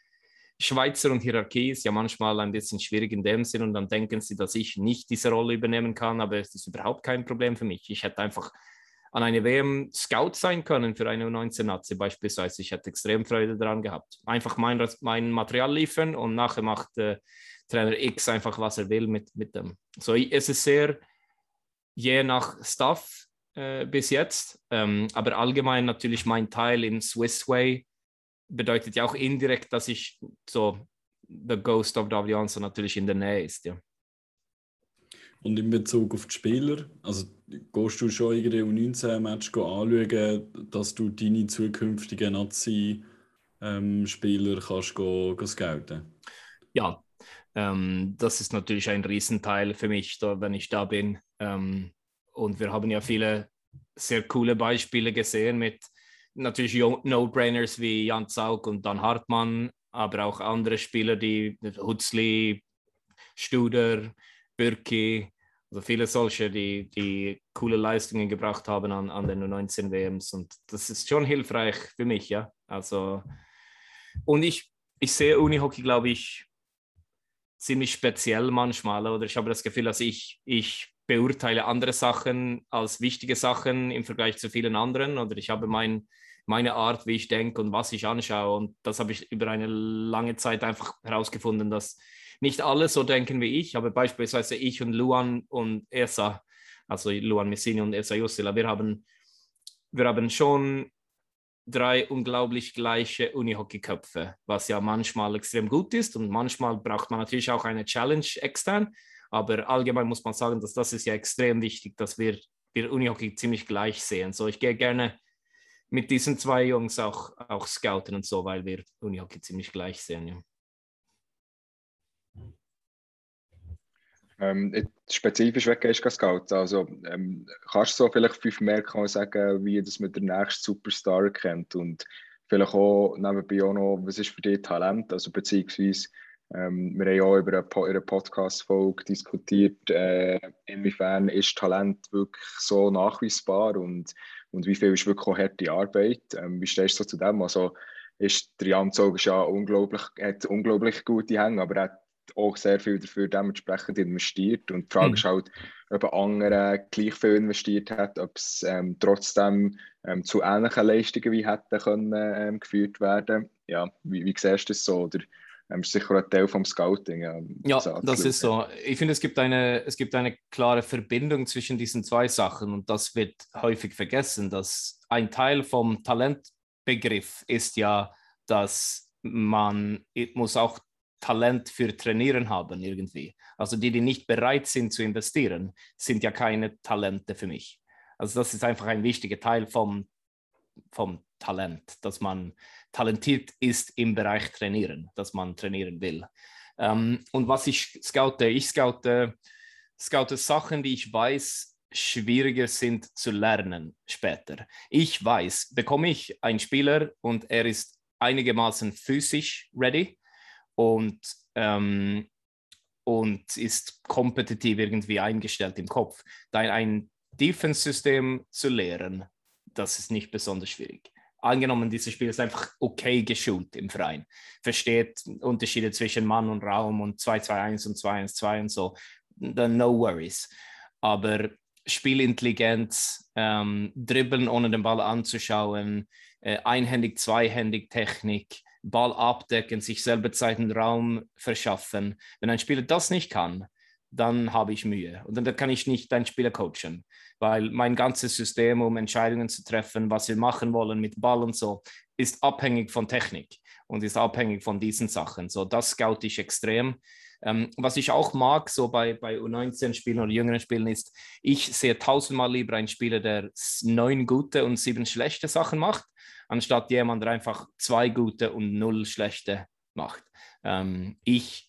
Schweizer und Hierarchie ist ja manchmal ein bisschen schwierig in dem Sinn und dann denken sie, dass ich nicht diese Rolle übernehmen kann, aber es ist überhaupt kein Problem für mich. Ich hätte einfach an eine WM Scout sein können für eine U19-Nazi beispielsweise. Ich hätte extrem Freude daran gehabt. Einfach mein, mein Material liefern und nachher macht äh, Trainer X einfach, was er will mit, mit dem. So, es ist sehr je nach Staff äh, bis jetzt. Ähm, aber allgemein natürlich mein Teil im Swiss Way bedeutet ja auch indirekt, dass ich so The Ghost of David Jansson natürlich in der Nähe ist, ja. Und in Bezug auf die Spieler, also gehst du schon irgendein U19-Match anschauen, dass du deine zukünftigen Nazi-Spieler ähm, kannst go, go scouten? Ja, ähm, das ist natürlich ein Riesenteil für mich, da, wenn ich da bin. Ähm, und wir haben ja viele sehr coole Beispiele gesehen mit natürlich No-Brainers wie Jan Zaug und Dan Hartmann, aber auch andere Spieler, die Hutzli, Studer, Birki, also viele solche, die, die coole Leistungen gebracht haben an, an den 19 WMs. Und das ist schon hilfreich für mich, ja. Also, und ich, ich sehe Unihockey, glaube ich, ziemlich speziell manchmal. Oder ich habe das Gefühl, dass ich, ich beurteile andere Sachen als wichtige Sachen im Vergleich zu vielen anderen oder ich habe mein, meine Art, wie ich denke und was ich anschaue. Und das habe ich über eine lange Zeit einfach herausgefunden, dass nicht alle so denken wie ich, aber beispielsweise ich und Luan und Esa, also Luan Messini und Esa Jussila, wir haben, wir haben schon drei unglaublich gleiche Unihockey-Köpfe, was ja manchmal extrem gut ist und manchmal braucht man natürlich auch eine Challenge extern. Aber allgemein muss man sagen, dass das ist ja extrem wichtig, dass wir, wir Unihockey ziemlich gleich sehen. So, ich gehe gerne mit diesen zwei Jungs auch, auch scouten und so, weil wir Unihockey ziemlich gleich sehen. Ja. Ähm, spezifisch weggehst du Scout. Also, ähm, kannst du so vielleicht fünf Merkmale sagen, wie das mit der nächsten Superstar kennt und vielleicht auch nebenbei auch noch, was ist für dich Talent, also beziehungsweise ähm, wir haben ja auch über eine, Podcast-Folge diskutiert, äh, inwiefern ist Talent wirklich so nachweisbar und, und wie viel ist wirklich auch harte Arbeit. Ähm, wie stehst du so zu dem? Also, ist, der Jan Zog ja unglaublich, hat unglaublich gute Hänge, aber er hat auch sehr viel dafür dementsprechend investiert. Und die Frage mhm. ist halt, ob andere gleich viel investiert hat, ob es ähm, trotzdem ähm, zu ähnlichen Leistungen wie hätten können, ähm, geführt werden. Ja, wie, wie siehst du das so? Oder ähm, ist sicher ein Teil vom Scouting. Ähm, ja, das ist so. Ich finde, es gibt, eine, es gibt eine klare Verbindung zwischen diesen zwei Sachen und das wird häufig vergessen, dass ein Teil vom Talentbegriff ist ja, dass man muss auch Talent für Trainieren haben irgendwie. Also die, die nicht bereit sind zu investieren, sind ja keine Talente für mich. Also das ist einfach ein wichtiger Teil vom, vom Talent, dass man talentiert ist im Bereich Trainieren, dass man trainieren will. Ähm, und was ich scoute, ich scoute, scoute Sachen, die ich weiß, schwieriger sind zu lernen später. Ich weiß, bekomme ich einen Spieler und er ist einigermaßen physisch ready und, ähm, und ist kompetitiv irgendwie eingestellt im Kopf. Da ein Defense-System zu lehren, das ist nicht besonders schwierig. Angenommen, dieses Spiel ist einfach okay geschult im Freien, versteht Unterschiede zwischen Mann und Raum und 2-2-1 und 2-1-2 und so, dann no worries. Aber Spielintelligenz, ähm, Dribbeln ohne den Ball anzuschauen, äh, einhändig, zweihändig Technik, Ball abdecken, sich selber Zeit und Raum verschaffen. Wenn ein Spieler das nicht kann, dann habe ich Mühe. Und dann kann ich nicht einen Spieler coachen, weil mein ganzes System, um Entscheidungen zu treffen, was wir machen wollen mit Ball und so, ist abhängig von Technik und ist abhängig von diesen Sachen. So, das scout ich extrem. Ähm, was ich auch mag, so bei, bei U19-Spielen oder jüngeren Spielen, ist, ich sehe tausendmal lieber einen Spieler, der neun gute und sieben schlechte Sachen macht, anstatt jemand, der einfach zwei gute und null schlechte macht. Ähm, ich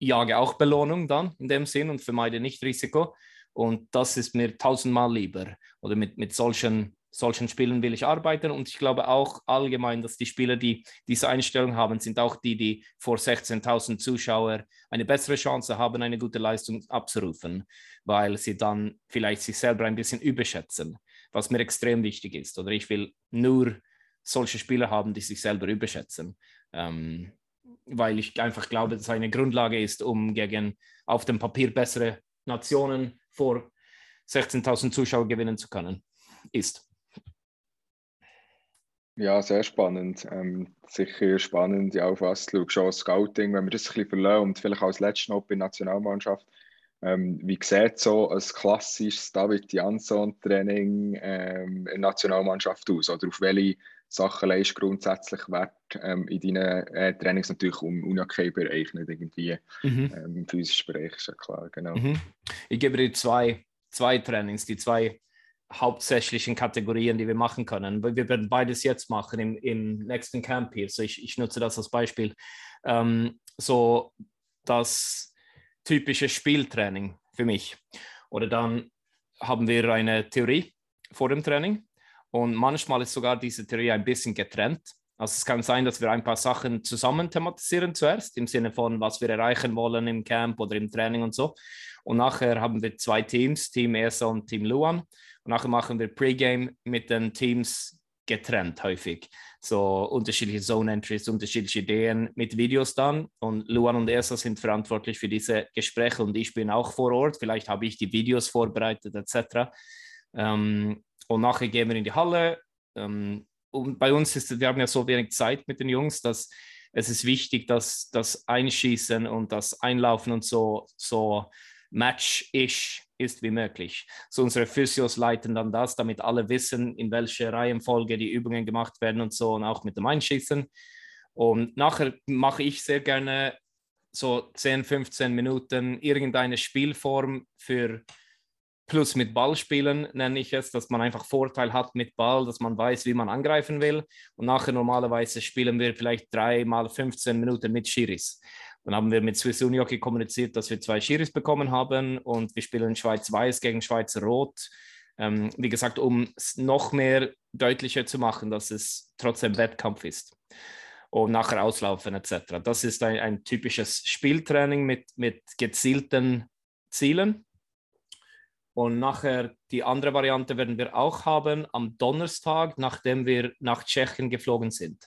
jage auch Belohnung dann in dem Sinn und vermeide nicht Risiko. Und das ist mir tausendmal lieber. Oder mit, mit solchen, solchen Spielen will ich arbeiten. Und ich glaube auch allgemein, dass die Spieler, die diese Einstellung haben, sind auch die, die vor 16.000 Zuschauer eine bessere Chance haben, eine gute Leistung abzurufen, weil sie dann vielleicht sich selber ein bisschen überschätzen, was mir extrem wichtig ist. Oder ich will nur solche Spieler haben, die sich selber überschätzen. Ähm, weil ich einfach glaube, dass es eine Grundlage ist, um gegen auf dem Papier bessere Nationen vor 16.000 Zuschauer gewinnen zu können, ist. Ja, sehr spannend. Ähm, sicher spannend, ja, auf was du schaust, Scouting, wenn wir das ein bisschen verlassen und vielleicht als letztes noch bei der Nationalmannschaft. Ähm, wie sieht so ein klassisches David Jansson-Training ähm, in der Nationalmannschaft aus? Oder auf welche Sachen leist grundsätzlich Wert ähm, in deinen äh, Trainings natürlich um UNAK-Bereich, nicht irgendwie mhm. ähm, im physischen Bereich, ist ja klar, genau. Mhm. Ich gebe dir zwei, zwei Trainings, die zwei hauptsächlichen Kategorien, die wir machen können. Wir werden beides jetzt machen im, im nächsten Camp hier. So ich, ich nutze das als Beispiel. Ähm, so das typische Spieltraining für mich. Oder dann haben wir eine Theorie vor dem Training und manchmal ist sogar diese Theorie ein bisschen getrennt. Also es kann sein, dass wir ein paar Sachen zusammen thematisieren zuerst, im Sinne von, was wir erreichen wollen im Camp oder im Training und so. Und nachher haben wir zwei Teams, Team ESA und Team Luan. Und nachher machen wir Pre-Game mit den Teams getrennt häufig. So unterschiedliche Zone-Entries, unterschiedliche Ideen mit Videos dann. Und Luan und ESA sind verantwortlich für diese Gespräche und ich bin auch vor Ort. Vielleicht habe ich die Videos vorbereitet etc. Ähm, und nachher gehen wir in die Halle. Ähm, und bei uns ist, wir haben ja so wenig Zeit mit den Jungs, dass es ist wichtig, dass das Einschießen und das Einlaufen und so, so match-ish ist wie möglich. So unsere Physios leiten dann das, damit alle wissen, in welcher Reihenfolge die Übungen gemacht werden und so und auch mit dem Einschießen. Und nachher mache ich sehr gerne so 10, 15 Minuten irgendeine Spielform für plus mit Ball spielen, nenne ich es, dass man einfach Vorteil hat mit Ball, dass man weiß, wie man angreifen will. Und nachher normalerweise spielen wir vielleicht drei mal 15 Minuten mit Schiris. Dann haben wir mit Swiss Unihockey kommuniziert, dass wir zwei Schiris bekommen haben und wir spielen Schweiz-Weiß gegen Schweiz-Rot. Ähm, wie gesagt, um es noch mehr deutlicher zu machen, dass es trotzdem Wettkampf ist und nachher auslaufen etc. Das ist ein, ein typisches Spieltraining mit, mit gezielten Zielen und nachher die andere Variante werden wir auch haben am Donnerstag, nachdem wir nach Tschechien geflogen sind.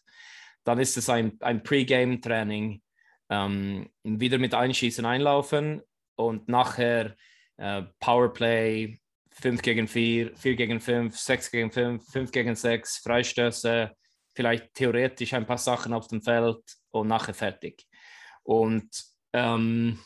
Dann ist es ein, ein Pre-Game-Training, ähm, wieder mit Einschießen einlaufen und nachher äh, Powerplay, 5 gegen 4, 4 gegen 5, 6 gegen 5, 5 gegen 6, Freistöße, vielleicht theoretisch ein paar Sachen auf dem Feld und nachher fertig. Und ähm,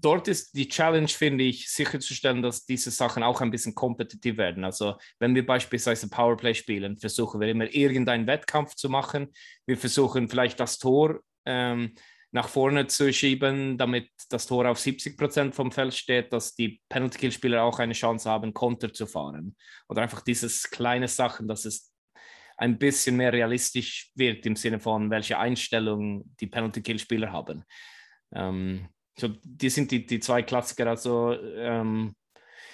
dort ist die Challenge, finde ich, sicherzustellen, dass diese Sachen auch ein bisschen kompetitiv werden. Also wenn wir beispielsweise Powerplay spielen, versuchen wir immer irgendeinen Wettkampf zu machen. Wir versuchen vielleicht das Tor ähm, nach vorne zu schieben, damit das Tor auf 70 Prozent vom Feld steht, dass die Penalty-Kill-Spieler auch eine Chance haben, Konter zu fahren. Oder einfach dieses kleine Sachen, dass es ein bisschen mehr realistisch wird im Sinne von, welche Einstellung die Penalty-Kill-Spieler haben. Ähm, so, die sind die, die zwei Klassiker. Also ähm,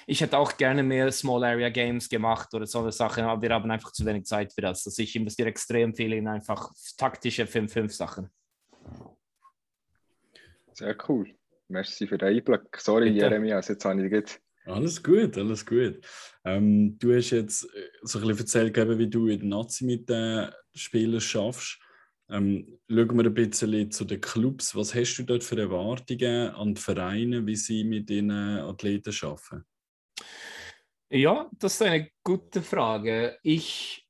ich hätte auch gerne mehr Small Area Games gemacht oder so eine Sache, aber wir haben einfach zu wenig Zeit für das. Also ich investiere extrem viel in einfach taktische 5-5 Sachen. Sehr cool. Merci für den Einblick. Sorry, Bitte. Jeremias, jetzt habe ich dich Alles gut, alles gut. Ähm, du hast jetzt äh, so ein bisschen erzählt, wie du in der Nazi mit den Spielern schaffst. Ähm, schauen wir ein bisschen zu den Clubs. Was hast du dort für Erwartungen an die Vereine, wie sie mit den Athleten arbeiten? Ja, das ist eine gute Frage. Ich,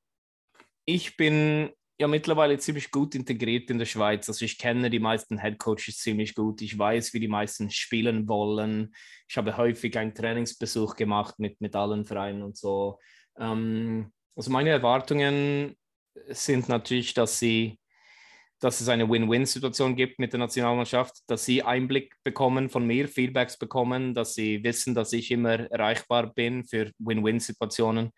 ich bin ja mittlerweile ziemlich gut integriert in der Schweiz. Also ich kenne die meisten Headcoaches ziemlich gut. Ich weiß, wie die meisten spielen wollen. Ich habe häufig einen Trainingsbesuch gemacht mit, mit allen Vereinen und so. Ähm, also meine Erwartungen sind natürlich, dass sie dass es eine Win-Win-Situation gibt mit der Nationalmannschaft, dass sie Einblick bekommen von mir, Feedbacks bekommen, dass sie wissen, dass ich immer erreichbar bin für Win-Win-Situationen.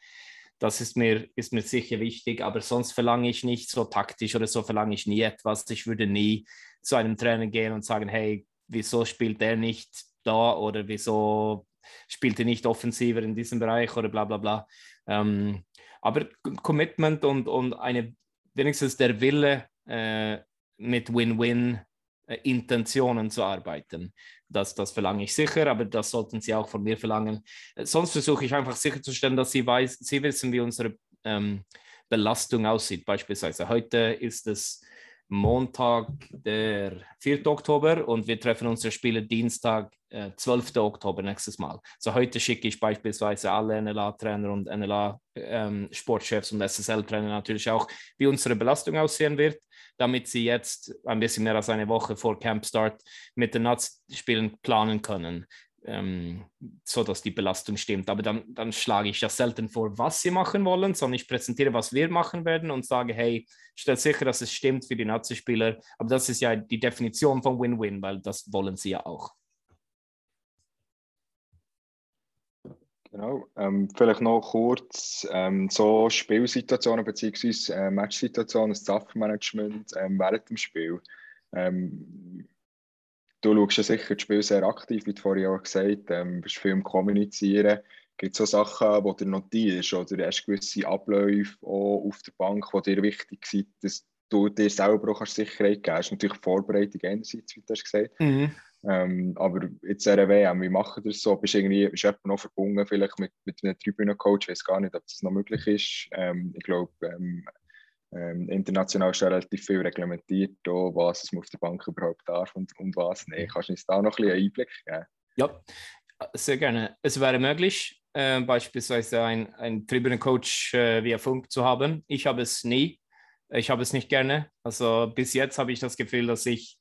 Das ist mir, ist mir sicher wichtig, aber sonst verlange ich nicht so taktisch oder so verlange ich nie etwas. Ich würde nie zu einem Trainer gehen und sagen, hey, wieso spielt der nicht da oder wieso spielt er nicht offensiver in diesem Bereich oder bla bla bla. Ähm, aber Commitment und, und eine wenigstens der Wille, äh, mit Win-Win-Intentionen zu arbeiten. Das, das verlange ich sicher, aber das sollten Sie auch von mir verlangen. Sonst versuche ich einfach sicherzustellen, dass Sie, weiß, Sie wissen, wie unsere ähm, Belastung aussieht. Beispielsweise heute ist es Montag, der 4. Oktober und wir treffen unsere Spiele Dienstag, äh, 12. Oktober nächstes Mal. So heute schicke ich beispielsweise alle NLA-Trainer und NLA-Sportchefs ähm, und SSL-Trainer natürlich auch, wie unsere Belastung aussehen wird damit sie jetzt ein bisschen mehr als eine Woche vor Campstart mit den Nazi-Spielen planen können, ähm, so dass die Belastung stimmt. Aber dann, dann schlage ich ja selten vor, was sie machen wollen, sondern ich präsentiere, was wir machen werden und sage, hey, stell sicher, dass es stimmt für die Nazi-Spieler. Aber das ist ja die Definition von Win-Win, weil das wollen sie ja auch. Genau. Ähm, vielleicht noch kurz ähm, so Spielsituationen bzw. Äh, Matchsituationen, das Saftmanagement ähm, während dem Spiel. Ähm, du schaust ja sicher das Spiel sehr aktiv, wie du vorhin auch gesagt hast, ähm, bist viel im Kommunizieren. Gibt es so Sachen, die du notierst oder hast gewisse Abläufe auch auf der Bank, die dir wichtig sind, dass du dir selber auch Sicherheit geben kannst? Natürlich Vorbereitung einerseits, wie du hast gesagt. Mhm. Ähm, aber jetzt der WM, wie machen das so? Bist du irgendwie, ist jemand noch verbunden vielleicht mit, mit einem Tribünencoach? Ich weiß gar nicht, ob das noch möglich ist. Ähm, ich glaube, ähm, ähm, international ist ja relativ viel reglementiert, auch, was man auf der Bank überhaupt darf und, und was nicht. Kannst du uns da noch ein bisschen Einblick geben? Ja, sehr gerne. Es wäre möglich, äh, beispielsweise ein, ein Tribünencoach äh, via Funk zu haben. Ich habe es nie. Ich habe es nicht gerne. Also bis jetzt habe ich das Gefühl, dass ich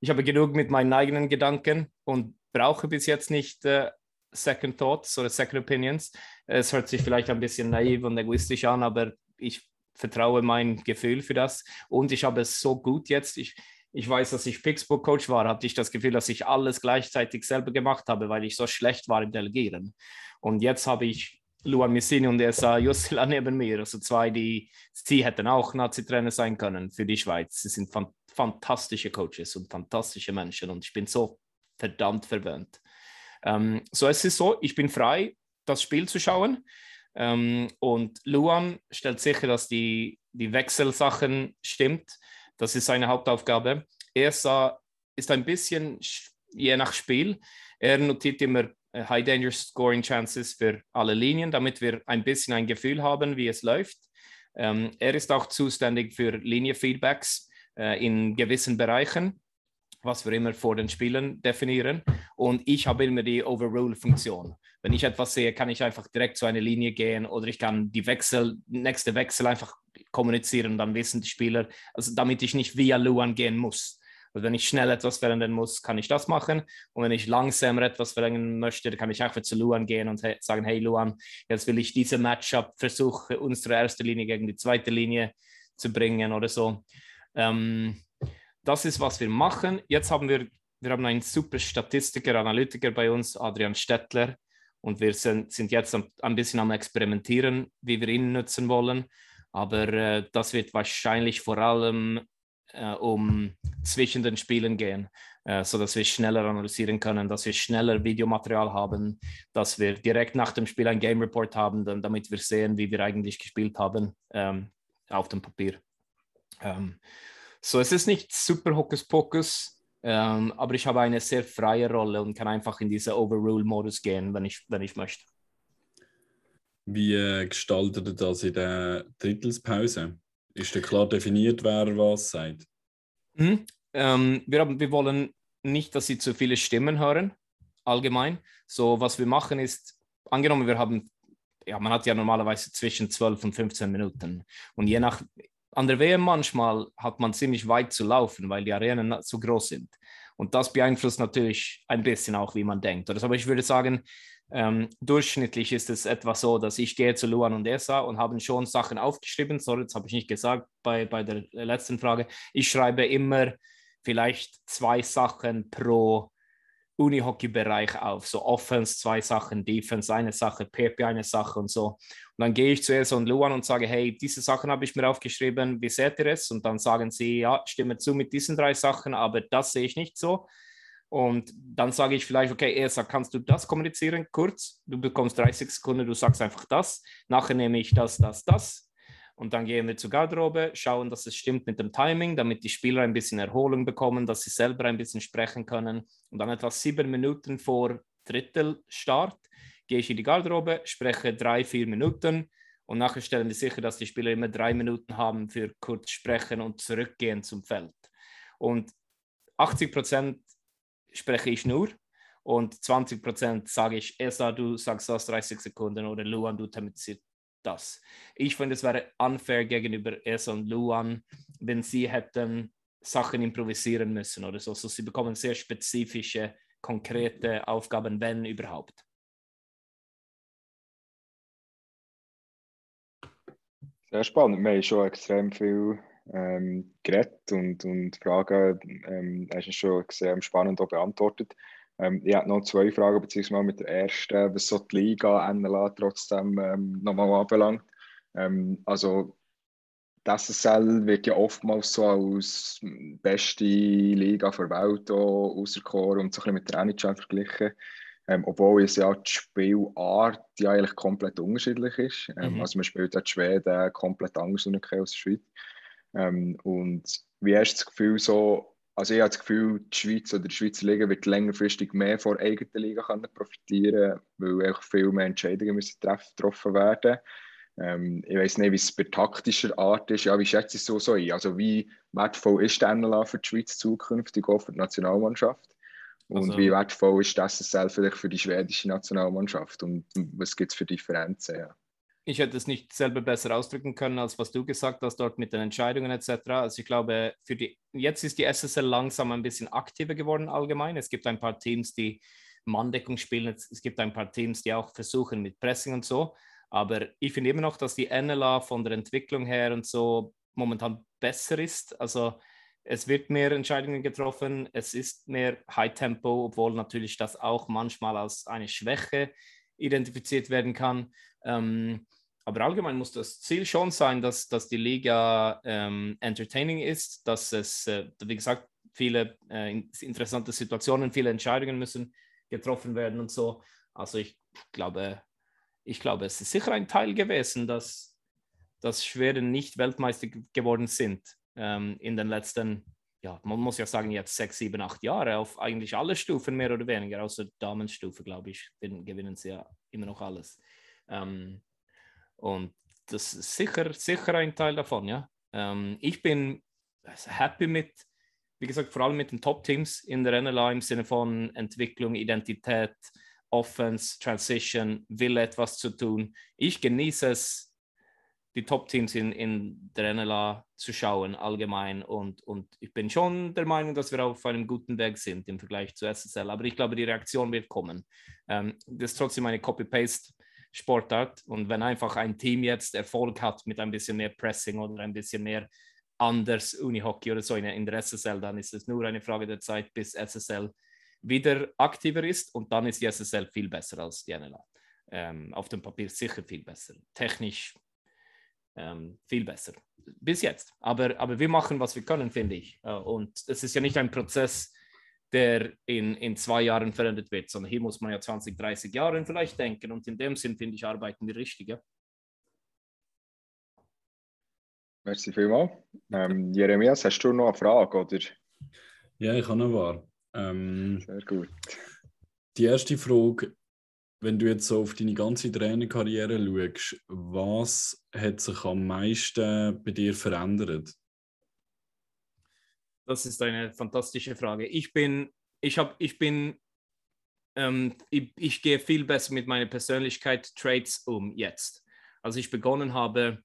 ich habe genug mit meinen eigenen Gedanken und brauche bis jetzt nicht äh, Second Thoughts oder Second Opinions. Es hört sich vielleicht ein bisschen naiv und egoistisch an, aber ich vertraue mein Gefühl für das und ich habe es so gut jetzt. Ich, ich weiß, dass ich Pixbook Coach war, hatte ich das Gefühl, dass ich alles gleichzeitig selber gemacht habe, weil ich so schlecht war im Delegieren. Und jetzt habe ich Luan Missini und Esa Jussila neben mir, also zwei, die sie hätten auch Nazi-Trainer sein können für die Schweiz. Sie sind fantastisch fantastische Coaches und fantastische Menschen und ich bin so verdammt verwöhnt. Ähm, so es ist so, ich bin frei, das Spiel zu schauen ähm, und Luan stellt sicher, dass die, die Wechselsachen stimmt. Das ist seine Hauptaufgabe. Er ist ein bisschen je nach Spiel. Er notiert immer äh, High Danger Scoring Chances für alle Linien, damit wir ein bisschen ein Gefühl haben, wie es läuft. Ähm, er ist auch zuständig für Linie-Feedbacks äh, in gewissen Bereichen, was wir immer vor den Spielen definieren. Und ich habe immer die Overrule-Funktion. Wenn ich etwas sehe, kann ich einfach direkt zu einer Linie gehen oder ich kann die Wechsel, nächste Wechsel einfach kommunizieren, dann wissen die Spieler, also damit ich nicht via Luan gehen muss. Also wenn ich schnell etwas verändern muss, kann ich das machen. Und wenn ich langsamer etwas verändern möchte, kann ich einfach zu Luan gehen und sagen, hey Luan, jetzt will ich diese Matchup versuchen, unsere erste Linie gegen die zweite Linie zu bringen oder so. Ähm, das ist, was wir machen. Jetzt haben wir, wir haben einen super Statistiker, Analytiker bei uns, Adrian Stettler, und wir sind, sind jetzt ein bisschen am Experimentieren, wie wir ihn nutzen wollen. Aber äh, das wird wahrscheinlich vor allem äh, um zwischen den Spielen gehen, äh, sodass wir schneller analysieren können, dass wir schneller Videomaterial haben, dass wir direkt nach dem Spiel ein Game Report haben, dann, damit wir sehen, wie wir eigentlich gespielt haben ähm, auf dem Papier. Ähm, so, es ist nicht super Hokuspokus. Ähm, aber ich habe eine sehr freie Rolle und kann einfach in diese Overrule-Modus gehen, wenn ich, wenn ich möchte. Wie äh, gestaltet ihr das in der Drittelspause? Ist da klar definiert, wer was sagt? Mhm. Ähm, wir, haben, wir wollen nicht, dass sie zu viele Stimmen hören, allgemein. So, was wir machen ist, angenommen, wir haben, ja, man hat ja normalerweise zwischen 12 und 15 Minuten. Und je nach, an der WM manchmal hat man ziemlich weit zu laufen, weil die Arenen zu groß sind. Und das beeinflusst natürlich ein bisschen auch, wie man denkt. Aber ich würde sagen, ähm, durchschnittlich ist es etwa so, dass ich gehe zu Luan und Esa und haben schon Sachen aufgeschrieben. Sorry, das habe ich nicht gesagt bei, bei der letzten Frage. Ich schreibe immer vielleicht zwei Sachen pro Unihockey-Bereich auf. So Offense, zwei Sachen, Defense, eine Sache, PP, eine Sache und so. Und dann gehe ich zu Esa und Luan und sage, hey, diese Sachen habe ich mir aufgeschrieben, wie seht ihr es? Und dann sagen sie, ja, stimme zu mit diesen drei Sachen, aber das sehe ich nicht so. Und dann sage ich vielleicht, okay, Esa, kannst du das kommunizieren kurz? Du bekommst 30 Sekunden, du sagst einfach das. Nachher nehme ich das, das, das. Und dann gehen wir zur Garderobe, schauen, dass es stimmt mit dem Timing, damit die Spieler ein bisschen Erholung bekommen, dass sie selber ein bisschen sprechen können. Und dann etwa sieben Minuten vor Drittelstart gehe ich in die Garderobe, spreche drei, vier Minuten und nachher stellen wir sicher, dass die Spieler immer drei Minuten haben für kurz sprechen und zurückgehen zum Feld. Und 80 Prozent spreche ich nur und 20 Prozent sage ich, Esa, du sagst das 30 Sekunden oder Luan, du thematisiert das. Ich finde, es wäre unfair gegenüber Esa und Luan, wenn sie hätten Sachen improvisieren müssen oder so. Also sie bekommen sehr spezifische, konkrete Aufgaben, wenn überhaupt. Sehr spannend. Wir haben schon extrem viel ähm, geredet und, und Fragen ähm, hast du schon extrem spannend auch beantwortet. Ähm, ich habe noch zwei Fragen, beziehungsweise mit der ersten, was so die Liga NLA trotzdem ähm, nochmal anbelangt. Ähm, also, das SSL wird ja oftmals so als beste Liga der Welt auserkoren und so ein bisschen mit der NHL verglichen. Ähm, obwohl es ja die Spielart ja eigentlich komplett unterschiedlich ist. Ähm, mhm. Also man spielt ja die Schweden komplett anders als der Schweiz. Ähm, und wie hast du das Gefühl so, also ich habe das Gefühl, die Schweiz oder die Schweizer Liga wird längerfristig mehr von der eigenen Liga können profitieren weil auch viel mehr Entscheidungen müssen getroffen werden ähm, Ich weiß nicht, wie es bei taktischer Art ist. Ja, wie schätzt es so, so ein? Also wie wertvoll ist der NLA für die Schweiz zukünftig, auch für die Nationalmannschaft? Und also, wie wertvoll ist das SSL vielleicht für die schwedische Nationalmannschaft? Und was gibt es für Differenzen? Ja? Ich hätte es nicht selber besser ausdrücken können, als was du gesagt hast, dort mit den Entscheidungen etc. Also ich glaube, für die, jetzt ist die SSL langsam ein bisschen aktiver geworden allgemein. Es gibt ein paar Teams, die Manndeckung spielen. Es gibt ein paar Teams, die auch versuchen mit Pressing und so. Aber ich finde immer noch, dass die NLA von der Entwicklung her und so momentan besser ist. Also es wird mehr Entscheidungen getroffen, es ist mehr High Tempo, obwohl natürlich das auch manchmal als eine Schwäche identifiziert werden kann. Ähm, aber allgemein muss das Ziel schon sein, dass, dass die Liga ähm, entertaining ist, dass es, äh, wie gesagt, viele äh, interessante Situationen, viele Entscheidungen müssen getroffen werden und so. Also ich glaube, ich glaube, es ist sicher ein Teil gewesen, dass, dass Schweden nicht Weltmeister geworden sind ähm, in den letzten, ja, man muss ja sagen, jetzt sechs, sieben, acht Jahre auf eigentlich alle Stufen mehr oder weniger, außer Damenstufe, glaube ich, gewinnen sie ja immer noch alles. Ähm, und das ist sicher, sicher ein Teil davon, ja. Ähm, ich bin happy mit, wie gesagt, vor allem mit den Top-Teams in der NLA im Sinne von Entwicklung, Identität, Offense, Transition, will etwas zu tun. Ich genieße es, die Top-Teams in, in der NLA zu schauen, allgemein. Und, und ich bin schon der Meinung, dass wir auf einem guten Weg sind im Vergleich zu SSL. Aber ich glaube, die Reaktion wird kommen. Ähm, das ist trotzdem eine Copy-Paste Sportart. Und wenn einfach ein Team jetzt Erfolg hat mit ein bisschen mehr Pressing oder ein bisschen mehr anders Unihockey oder so in, der SSL, dann ist es nur eine Frage der Zeit, bis SSL wieder aktiver ist und dann ist die SSL viel besser als die NLA. Ähm, auf dem Papier sicher viel besser. Technisch ähm, viel besser. Bis jetzt. Aber, aber wir machen, was wir können, finde ich. Äh, und es ist ja nicht ein Prozess, der in, in zwei Jahren verändert wird, sondern hier muss man ja 20, 30 Jahre vielleicht denken und in dem Sinn, finde ich, arbeiten wir richtig. Ja? Merci vielmals. Ähm, Jeremias, hast du noch eine Frage? Oder? Ja, ich habe noch wahr. Ähm, Sehr gut. die erste Frage, wenn du jetzt so auf deine ganze Trainerkarriere schaust, was hat sich am meisten bei dir verändert? Das ist eine fantastische Frage. Ich bin, ich habe, ich bin, ähm, ich, ich gehe viel besser mit meiner Persönlichkeit, Traits um jetzt. Als ich begonnen habe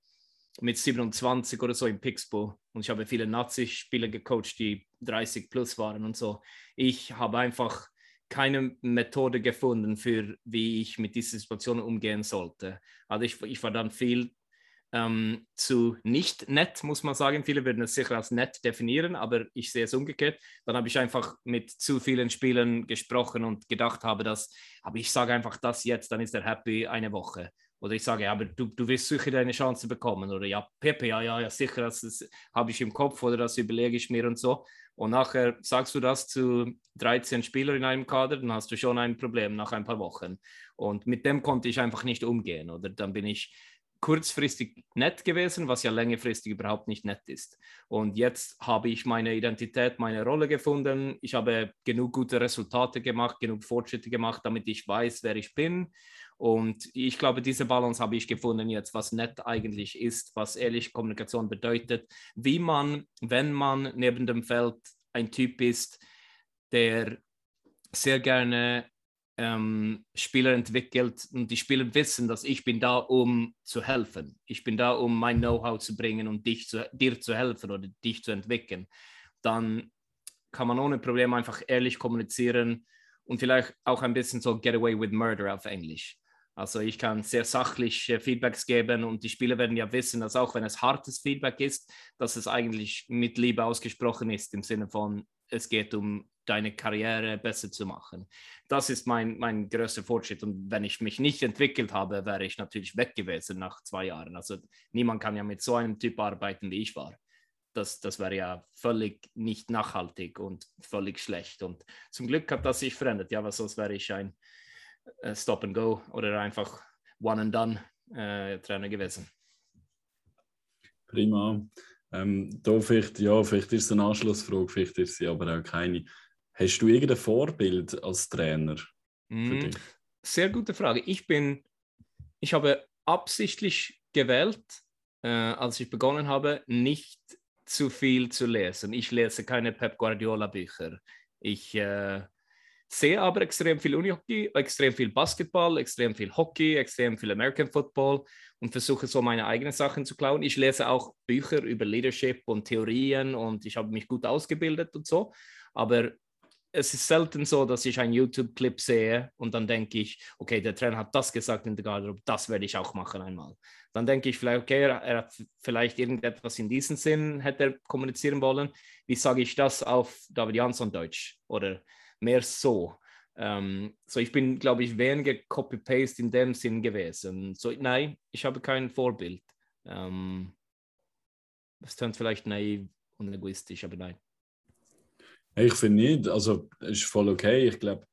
mit 27 oder so in Pixbo und ich habe viele Nazi-Spieler gecoacht, die 30 plus waren und so. Ich habe einfach keine Methode gefunden, für wie ich mit dieser Situation umgehen sollte. Also ich, ich war dann viel ähm, zu nicht nett, muss man sagen. Viele würden es sicher als nett definieren, aber ich sehe es umgekehrt. Dann habe ich einfach mit zu vielen Spielern gesprochen und gedacht habe, dass, aber ich sage einfach das jetzt, dann ist er happy eine Woche. Oder ich sage, ja, aber du, du wirst sicher deine Chance bekommen. Oder ja, Pepe, ja, ja, ja, sicher, das, das habe ich im Kopf oder das überlege ich mir und so. Und nachher sagst du das zu 13 Spielern in einem Kader, dann hast du schon ein Problem nach ein paar Wochen. Und mit dem konnte ich einfach nicht umgehen. Oder dann bin ich kurzfristig nett gewesen, was ja längerfristig überhaupt nicht nett ist. Und jetzt habe ich meine Identität, meine Rolle gefunden. Ich habe genug gute Resultate gemacht, genug Fortschritte gemacht, damit ich weiß, wer ich bin. Und ich glaube, diese Balance habe ich gefunden jetzt, was nett eigentlich ist, was ehrliche Kommunikation bedeutet, wie man, wenn man neben dem Feld ein Typ ist, der sehr gerne ähm, Spieler entwickelt und die Spieler wissen, dass ich bin da, um zu helfen. Ich bin da, um mein Know-how zu bringen und dich zu, dir zu helfen oder dich zu entwickeln. Dann kann man ohne Probleme einfach ehrlich kommunizieren und vielleicht auch ein bisschen so Get Away with Murder auf Englisch. Also ich kann sehr sachlich äh, Feedbacks geben und die Spieler werden ja wissen, dass auch wenn es hartes Feedback ist, dass es eigentlich mit Liebe ausgesprochen ist, im Sinne von, es geht um deine Karriere besser zu machen. Das ist mein, mein größter Fortschritt. Und wenn ich mich nicht entwickelt habe, wäre ich natürlich weg gewesen nach zwei Jahren. Also niemand kann ja mit so einem Typ arbeiten, wie ich war. Das, das wäre ja völlig nicht nachhaltig und völlig schlecht. Und zum Glück hat das sich verändert. Ja, weil sonst wäre ich ein äh, Stop and Go oder einfach One and Done äh, Trainer gewesen. Prima. Ähm, da vielleicht, ja, vielleicht ist es eine Anschlussfrage, vielleicht ist sie aber auch keine. Hast du irgendein Vorbild als Trainer für Mm, dich? Sehr gute Frage. Ich bin, ich habe absichtlich gewählt, äh, als ich begonnen habe, nicht zu viel zu lesen. Ich lese keine Pep Guardiola Bücher. Ich äh, sehe aber extrem viel Unihockey, extrem viel Basketball, extrem viel Hockey, extrem viel American Football und versuche so meine eigenen Sachen zu klauen. Ich lese auch Bücher über Leadership und Theorien und ich habe mich gut ausgebildet und so. Aber es ist selten so, dass ich einen YouTube-Clip sehe und dann denke ich, okay, der Trainer hat das gesagt in der Garderobe, das werde ich auch machen einmal. Dann denke ich vielleicht, okay, er, hat vielleicht irgendetwas in diesem Sinn hätte er kommunizieren wollen. Wie sage ich das auf David Jansson Deutsch? Oder mehr so. Ähm, so, ich bin, glaube ich, weniger Copy-Paste in dem Sinn gewesen. So, nein, ich habe kein Vorbild. Ähm, das klingt vielleicht naiv und egoistisch, aber nein. Ich finde nicht, also es ist voll okay. Ich glaube,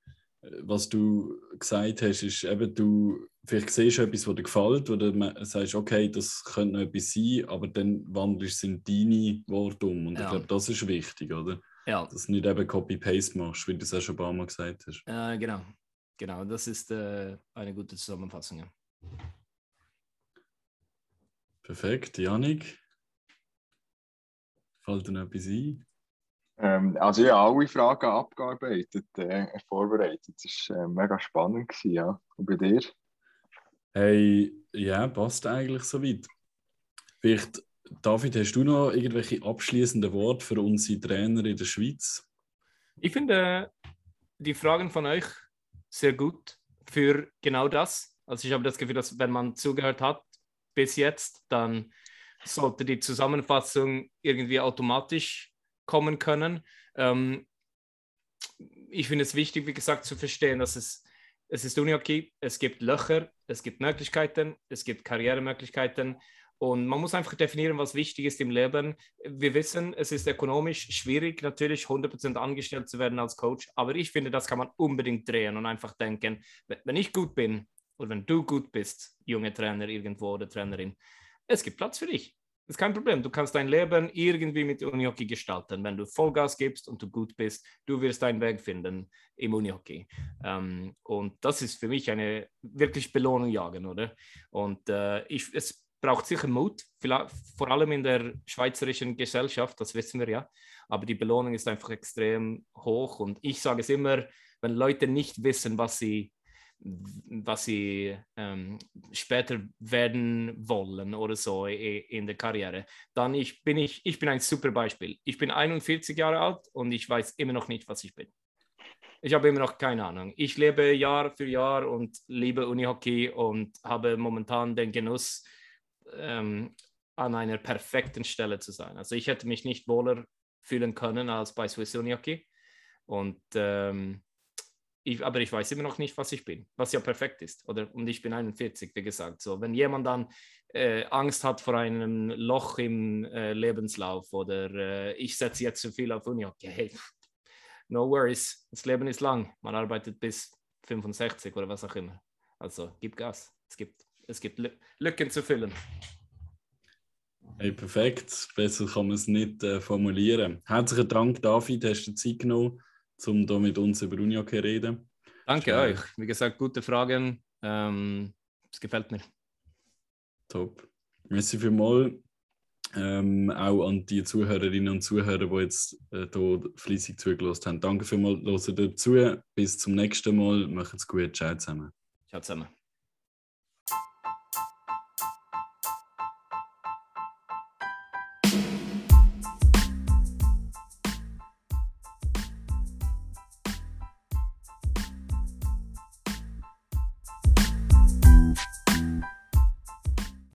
was du gesagt hast, ist eben, du vielleicht siehst du etwas, was dir gefällt, wo du sagst, okay, das könnte noch etwas sein, aber dann wandelst du es in deine Worte um. Und ich Ja. glaube, das ist wichtig, oder? Ja, Dass du nicht eben Copy-Paste machst, wie du es auch schon ein paar Mal gesagt hast. äh, genau. Genau, das ist äh, eine gute Zusammenfassung. Ja. Perfekt, Janik. Fällt dir noch etwas ein? Ähm, also ich habe alle Fragen abgearbeitet, äh, vorbereitet. Das war äh, mega spannend. Gewesen, ja. Und bei dir? Hey, ja, passt eigentlich soweit. Vielleicht, David, hast du noch irgendwelche abschließenden Worte für unsere Trainer in der Schweiz? Ich finde die Fragen von euch sehr gut für genau das. Also ich habe das Gefühl, dass wenn man zugehört hat bis jetzt, dann sollte die Zusammenfassung irgendwie automatisch kommen können. Ähm, ich finde es wichtig, wie gesagt, zu verstehen, dass es, es ist Unihockey, es gibt Löcher, es gibt Möglichkeiten, es gibt Karrieremöglichkeiten und man muss einfach definieren, was wichtig ist im Leben. Wir wissen, es ist ökonomisch schwierig, natürlich 100% angestellt zu werden als Coach, aber ich finde, das kann man unbedingt drehen und einfach denken, wenn wenn ich gut bin oder wenn du gut bist, junge Trainer irgendwo oder Trainerin, es gibt Platz für dich. Das ist kein Problem. Du kannst dein Leben irgendwie mit Unihockey gestalten. Wenn du Vollgas gibst und du gut bist, du wirst deinen Weg finden im Unihockey. Ähm, und das ist für mich eine wirklich Belohnung jagen, oder? Und äh, ich, es braucht sicher Mut, vor allem in der schweizerischen Gesellschaft, das wissen wir ja. Aber die Belohnung ist einfach extrem hoch. Und ich sage es immer, wenn Leute nicht wissen, was sie was sie ähm, später werden wollen oder so in der Karriere, dann ich, bin ich, ich bin ein super Beispiel. Ich bin 41 Jahre alt und ich weiß immer noch nicht, was ich bin. Ich habe immer noch keine Ahnung. Ich lebe Jahr für Jahr und liebe Unihockey und habe momentan den Genuss, ähm, an einer perfekten Stelle zu sein. Also ich hätte mich nicht wohler fühlen können als bei Swiss Unihockey. Und ähm, ich, aber ich weiß immer noch nicht, was ich bin, was ja perfekt ist. Oder, und ich bin 41, wie gesagt. So, wenn jemand dann äh, Angst hat vor einem Loch im äh, Lebenslauf oder äh, ich setze jetzt zu viel auf Uni, okay, hey, no worries, das Leben ist lang. Man arbeitet bis 65 oder was auch immer. Also gib Gas. Es gibt, es gibt Lücken zu füllen. Hey, perfekt. Besser kann man es nicht äh, formulieren. Herzlichen Dank, David, hast du Zeit genommen um hier mit uns über Unihockey zu reden. Danke Schau. euch. Wie gesagt, gute Fragen. Ähm, es gefällt mir. Top. Merci vielmals. Ähm, auch an die Zuhörerinnen und Zuhörer, die jetzt äh, hier fleißig zugelassen haben. Danke vielmals, hören dazu. Bis zum nächsten Mal. Macht's gut. Ciao zusammen. Ciao zusammen.